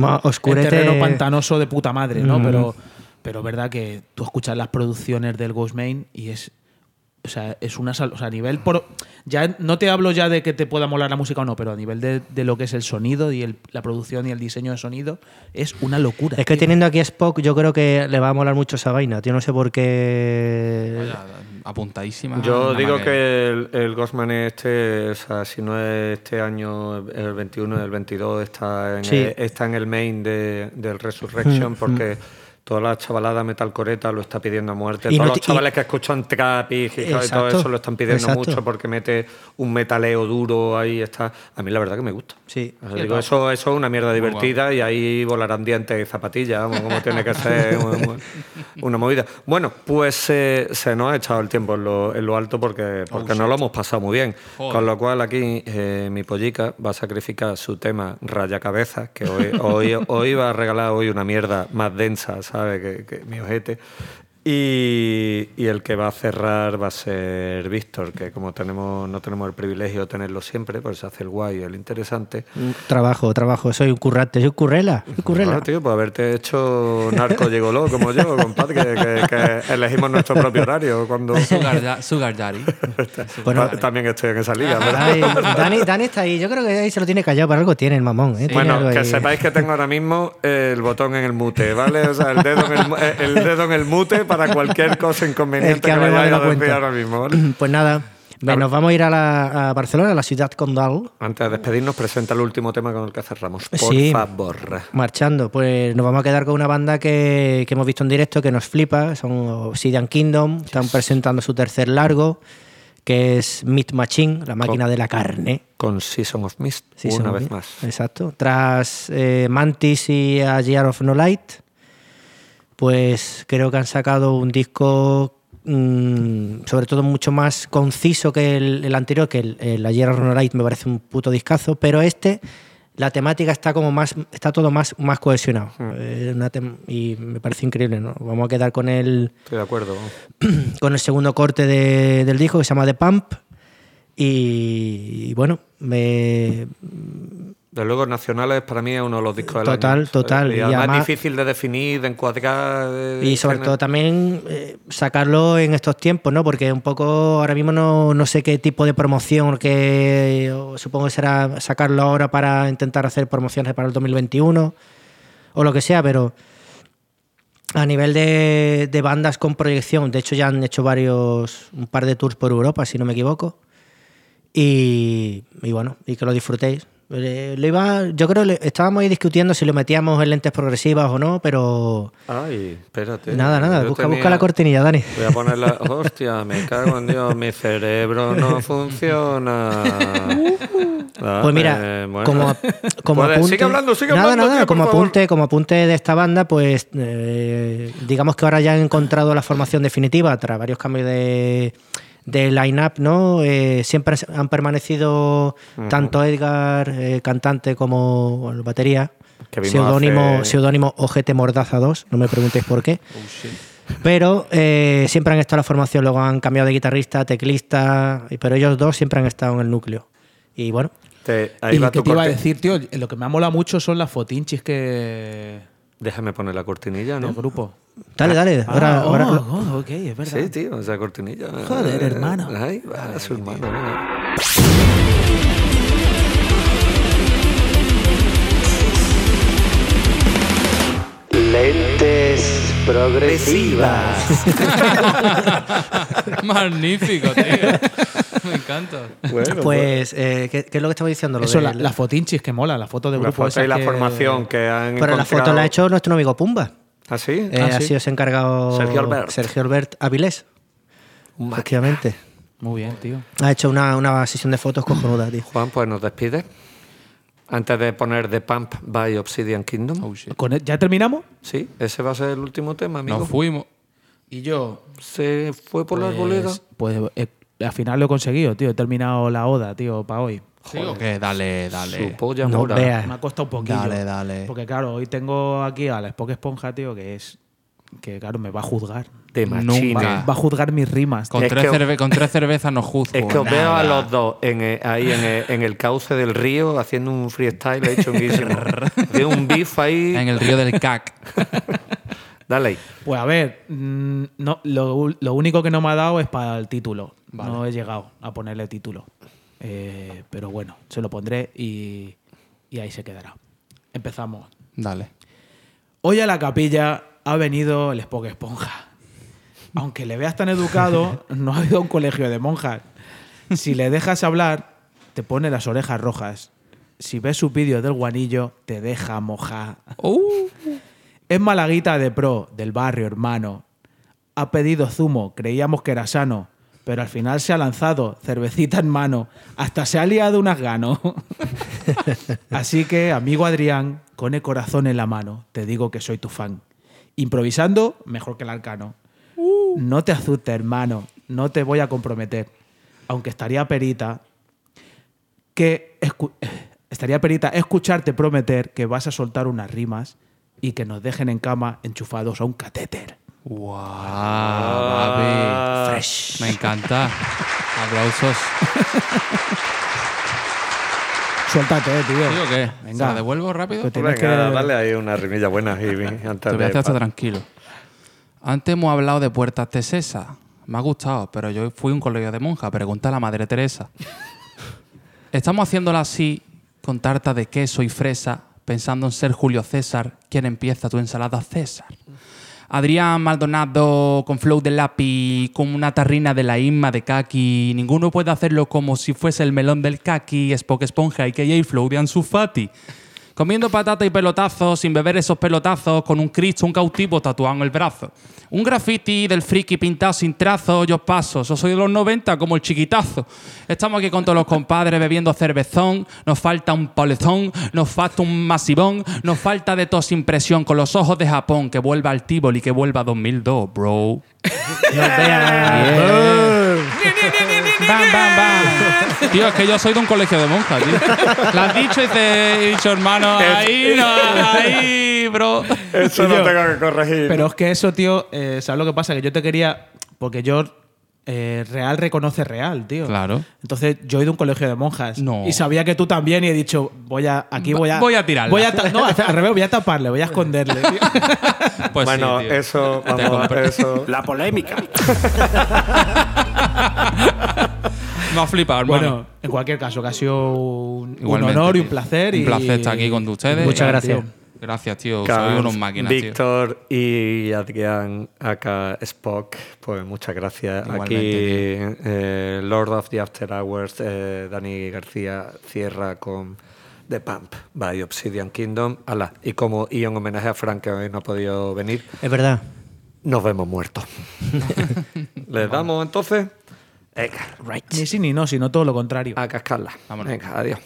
en terreno pantanoso de puta madre, ¿no? Mm. Pero, pero verdad que tú escuchas las producciones del Ghost Main y es. O sea, es una sal- o sea, a nivel por ya no te hablo ya de que te pueda molar la música o no, pero a nivel de, de lo que es el sonido y el- la producción y el diseño de sonido es una locura. Es que tío. teniendo aquí a Spock, yo creo que le va a molar mucho esa vaina. Yo no sé por qué. Apuntadísima. Yo digo que el, el Ghostman este, o sea, si no es este año, el 21, el 22, está en, Sí. el, está en el main de, del Resurrection Mm, porque toda la chavalada metalcoreta lo está pidiendo a muerte. Y Todos no los chavales y- que escuchan trap y todo eso lo están pidiendo exacto. mucho porque mete un metaleo duro ahí está. A mí la verdad que me gusta. Sí. O sea, digo, eso, eso es una mierda divertida y ahí volarán dientes y zapatillas, como tiene que ser una, una movida. Bueno, pues eh, se nos ha echado el tiempo en lo, en lo alto porque, porque no lo hemos pasado muy bien. Joder. Con lo cual aquí eh, mi pollica va a sacrificar su tema raya cabeza, que hoy, hoy, hoy va a regalar hoy una mierda más densa, ¿sabes? Que, que mi ojete. Y, y el que va a cerrar va a ser Víctor, que como tenemos no tenemos el privilegio de tenerlo siempre, pues se hace el guay y el interesante. Trabajo, trabajo. Soy un currante. Soy currela. Soy currela. Ah, tío, pues haberte hecho narco llegoló como yo, compadre, que, que- que elegimos nuestro propio horario cuando... Sugar, da- Sugar Daddy. Bueno, Ta- También estoy en esa liga, ¿verdad? Ay, Dani, Dani está ahí. Yo creo que ahí se lo tiene callado. Por algo tiene el mamón. ¿eh? Bueno, que ahí. sepáis que tengo ahora mismo el botón en el mute, ¿vale? O sea, el dedo en el, eh, el dedo en el mute para cualquier cosa inconveniente que que, la a decir ahora mismo, ¿vale? Pues nada, nos vamos a ir a, la, a Barcelona, a la ciudad condal. Antes de despedirnos, presenta el último tema con el que cerramos. Por Sí. favor. Marchando, pues nos vamos a quedar con una banda que, que hemos visto en directo que nos flipa, son Obsidian Kingdom, están presentando su tercer largo, que es Meat Machine, la máquina Con- de la carne. Con Season of Mist, una vez más. Exacto. Tras eh, Mantis y A Year of No Light, pues creo que han sacado un disco mm, sobre todo mucho más conciso que el, el anterior, que el, el A Year of No Light me parece un puto discazo, pero este, la temática está como más, está todo más, más cohesionado. Eh, una tem- y me parece increíble, ¿no? Vamos a quedar con el, Estoy de acuerdo. con el segundo corte de- del disco que se llama The Pump. Y, y bueno, me, De luego, Nacionales para mí es uno de los discos del Total, año. total. Y, Y además, además- difícil de definir, de encuadrar. de- Y sobre todo también eh, sacarlo en estos tiempos, ¿no? Porque un poco ahora mismo no, no sé qué tipo de promoción, que supongo que será sacarlo ahora para intentar hacer promociones para el 2021 o lo que sea, pero a nivel de, de bandas con proyección, de hecho ya han hecho varios, un par de tours por Europa, si no me equivoco. Y, y bueno, y que lo disfrutéis. Lo iba, yo creo que estábamos ahí discutiendo si lo metíamos en lentes progresivas o no, pero Ay, espérate. Nada, nada, busca, tenía- busca la cortinilla, Dani. Voy a poner la. Hostia, me cago en Dios, mi cerebro no funciona. Pues mira, bueno. como, como apunte, Sigue hablando, sigue nada, hablando. nada, tío, como favor. apunte, como apunte de esta banda, pues eh, digamos que ahora ya han encontrado la formación definitiva tras varios cambios de, de line-up, ¿no? Eh, siempre han permanecido tanto Edgar, eh, cantante, como batería. Seudónimo, hace- seudónimo Ojete Mordaza 2, no me preguntéis por qué. Pero eh, siempre han estado en la formación, luego han cambiado de guitarrista, teclista, pero ellos dos siempre han estado en el núcleo. Y bueno, Te- ahí y va lo que tu te iba a decir, tío, lo que me ha molado mucho son las fotinchis que Déjame poner la cortinilla, ¿no? del grupo. dale, dale. Ahora, Ah, ahora- oh, oh, ok, es verdad. Sí, tío, esa cortinilla. Joder, hermano. Ahí va, su hermano. Lentes progresivas. Magnífico, tío. Me encanta. Bueno, pues, eh, ¿qué, qué es lo que estaba diciendo? Lo Eso, de la, las fotinchis que mola, la foto de la grupo. foto esa y la que- formación que han Pero la foto encontrado- la ha hecho nuestro amigo Pumba. ¿Ah, sí? Eh, Ah, ha sí. sido ese encargado Sergio Albert. Sergio Albert Avilés. Efectivamente. Muy bien, tío. Ha hecho una, una sesión de fotos cojonuda, tío. Juan, pues nos despide. Antes de poner The Pump by Obsidian Kingdom. Oh, shit. Con- ¿Ya terminamos? Sí, ese va a ser el último tema, amigo. Nos fuimos. Y yo. Se fue por la pues, arboleda. Pues eh, al final lo he conseguido, tío. He terminado la oda, tío, para hoy. ¿Sí o qué? Dale, dale. Su polla No mora. veas. Me ha costado un poquillo. Dale, dale. Porque claro, hoy tengo aquí a la Spock Esponja, tío, que es. Que claro, me va a juzgar. De machine. Nunca. Va a juzgar mis rimas. Con, Es tres que- cerve- con tres cervezas no juzgo. Es que os veo a los dos en el- ahí en el, en el cauce del río haciendo un freestyle ahí chunguísimo. de un beef ahí. En el río del CAC. Dale ahí. Pues a ver, mm, no, lo, lo único que no me ha dado es para el título. No he llegado a ponerle título. Eh, pero bueno, se lo pondré y, y ahí se quedará. Empezamos. Dale. Hoy a la capilla ha venido el Spock Esponja. Aunque le veas tan educado, no ha ido a un colegio de monjas. Si le dejas hablar, te pone las orejas rojas. Si ves su vídeo del guanillo, te deja mojar. Es malaguita de pro, del barrio, hermano. Ha pedido zumo, creíamos que era sano, pero al final se ha lanzado, cervecita en mano, hasta se ha liado unas gano. Así que, amigo Adrián, con el corazón en la mano, te digo que soy tu fan. Improvisando, mejor que el arcano. No te asustes, hermano, no te voy a comprometer. Aunque estaría perita que escu- estaría perita escucharte prometer que vas a soltar unas rimas y que nos dejen en cama enchufados a un catéter. ¡Wow! Babi. Fresh. Me encanta. Aplausos. Suéltate, eh, tío. ¿Sí o qué? Venga. ¿Se la devuelvo rápido? Tienes Venga, que- dale ahí una rimilla buena y antes Te voy a hacer tranquilo. Antes hemos hablado de puertas tesesas. Me ha gustado, pero yo fui a un colegio de monja. Pregunta a la madre Teresa. Estamos haciéndola así, con tarta de queso y fresa, pensando en ser Julio César, quien empieza tu ensalada César. Adrián Maldonado con flow de lápiz, con una tarrina de la Isma de Kaki. Ninguno puede hacerlo como si fuese el melón del Kaki, Spock Esponja y KJ Flow de Ansu Fati. Comiendo patata y pelotazos, sin beber esos pelotazos, con un Cristo, un cautivo tatuado en el brazo. Un graffiti del friki pintado sin trazo, yo paso. Yo soy de los 90 como el chiquitazo. Estamos aquí con todos los compadres bebiendo cervezón. Nos falta un poletón, nos falta un masivón, nos falta de tos impresión con los ojos de Japón. Que vuelva al Tivoli, que vuelva a 2002, bro. Bam, bam, bam. Tío, es que yo soy de un colegio de monjas, tío. Lo has dicho y te he dicho, hermano, ahí, no, ahí, bro. Eso no tengo que corregir. Pero es que eso, tío, eh, ¿sabes lo que pasa? Que yo te quería. Porque yo eh, real reconoce real, tío. Claro. Entonces, yo he ido a un colegio de monjas No. y sabía que tú también y he dicho, voy a aquí voy a Voy a tirarla. Voy a no, al revés, voy a taparle, voy a esconderle. tío. Pues sí, bueno, tío. eso, vamos, eso. La polémica. Me ha flipado, hermano. bueno, en cualquier caso, que ha sido un, honor y un placer. Un y- placer estar aquí con ustedes. Muchas gracias. Tío. Gracias, tío. Cans, Soy unos máquinas, tío. Víctor y Adrián, acá Spock, pues muchas gracias. Igualmente, Aquí eh, Lord of the After Hours, eh, Dani García cierra con The Pump by Obsidian Kingdom. Ala, y como y en homenaje a Frank, que hoy no ha podido venir, Es verdad. nos vemos muertos. ¿Les damos entonces? Venga, Ni sí ni no, sino todo lo contrario. a cascarla. Vámonos. Venga, adiós.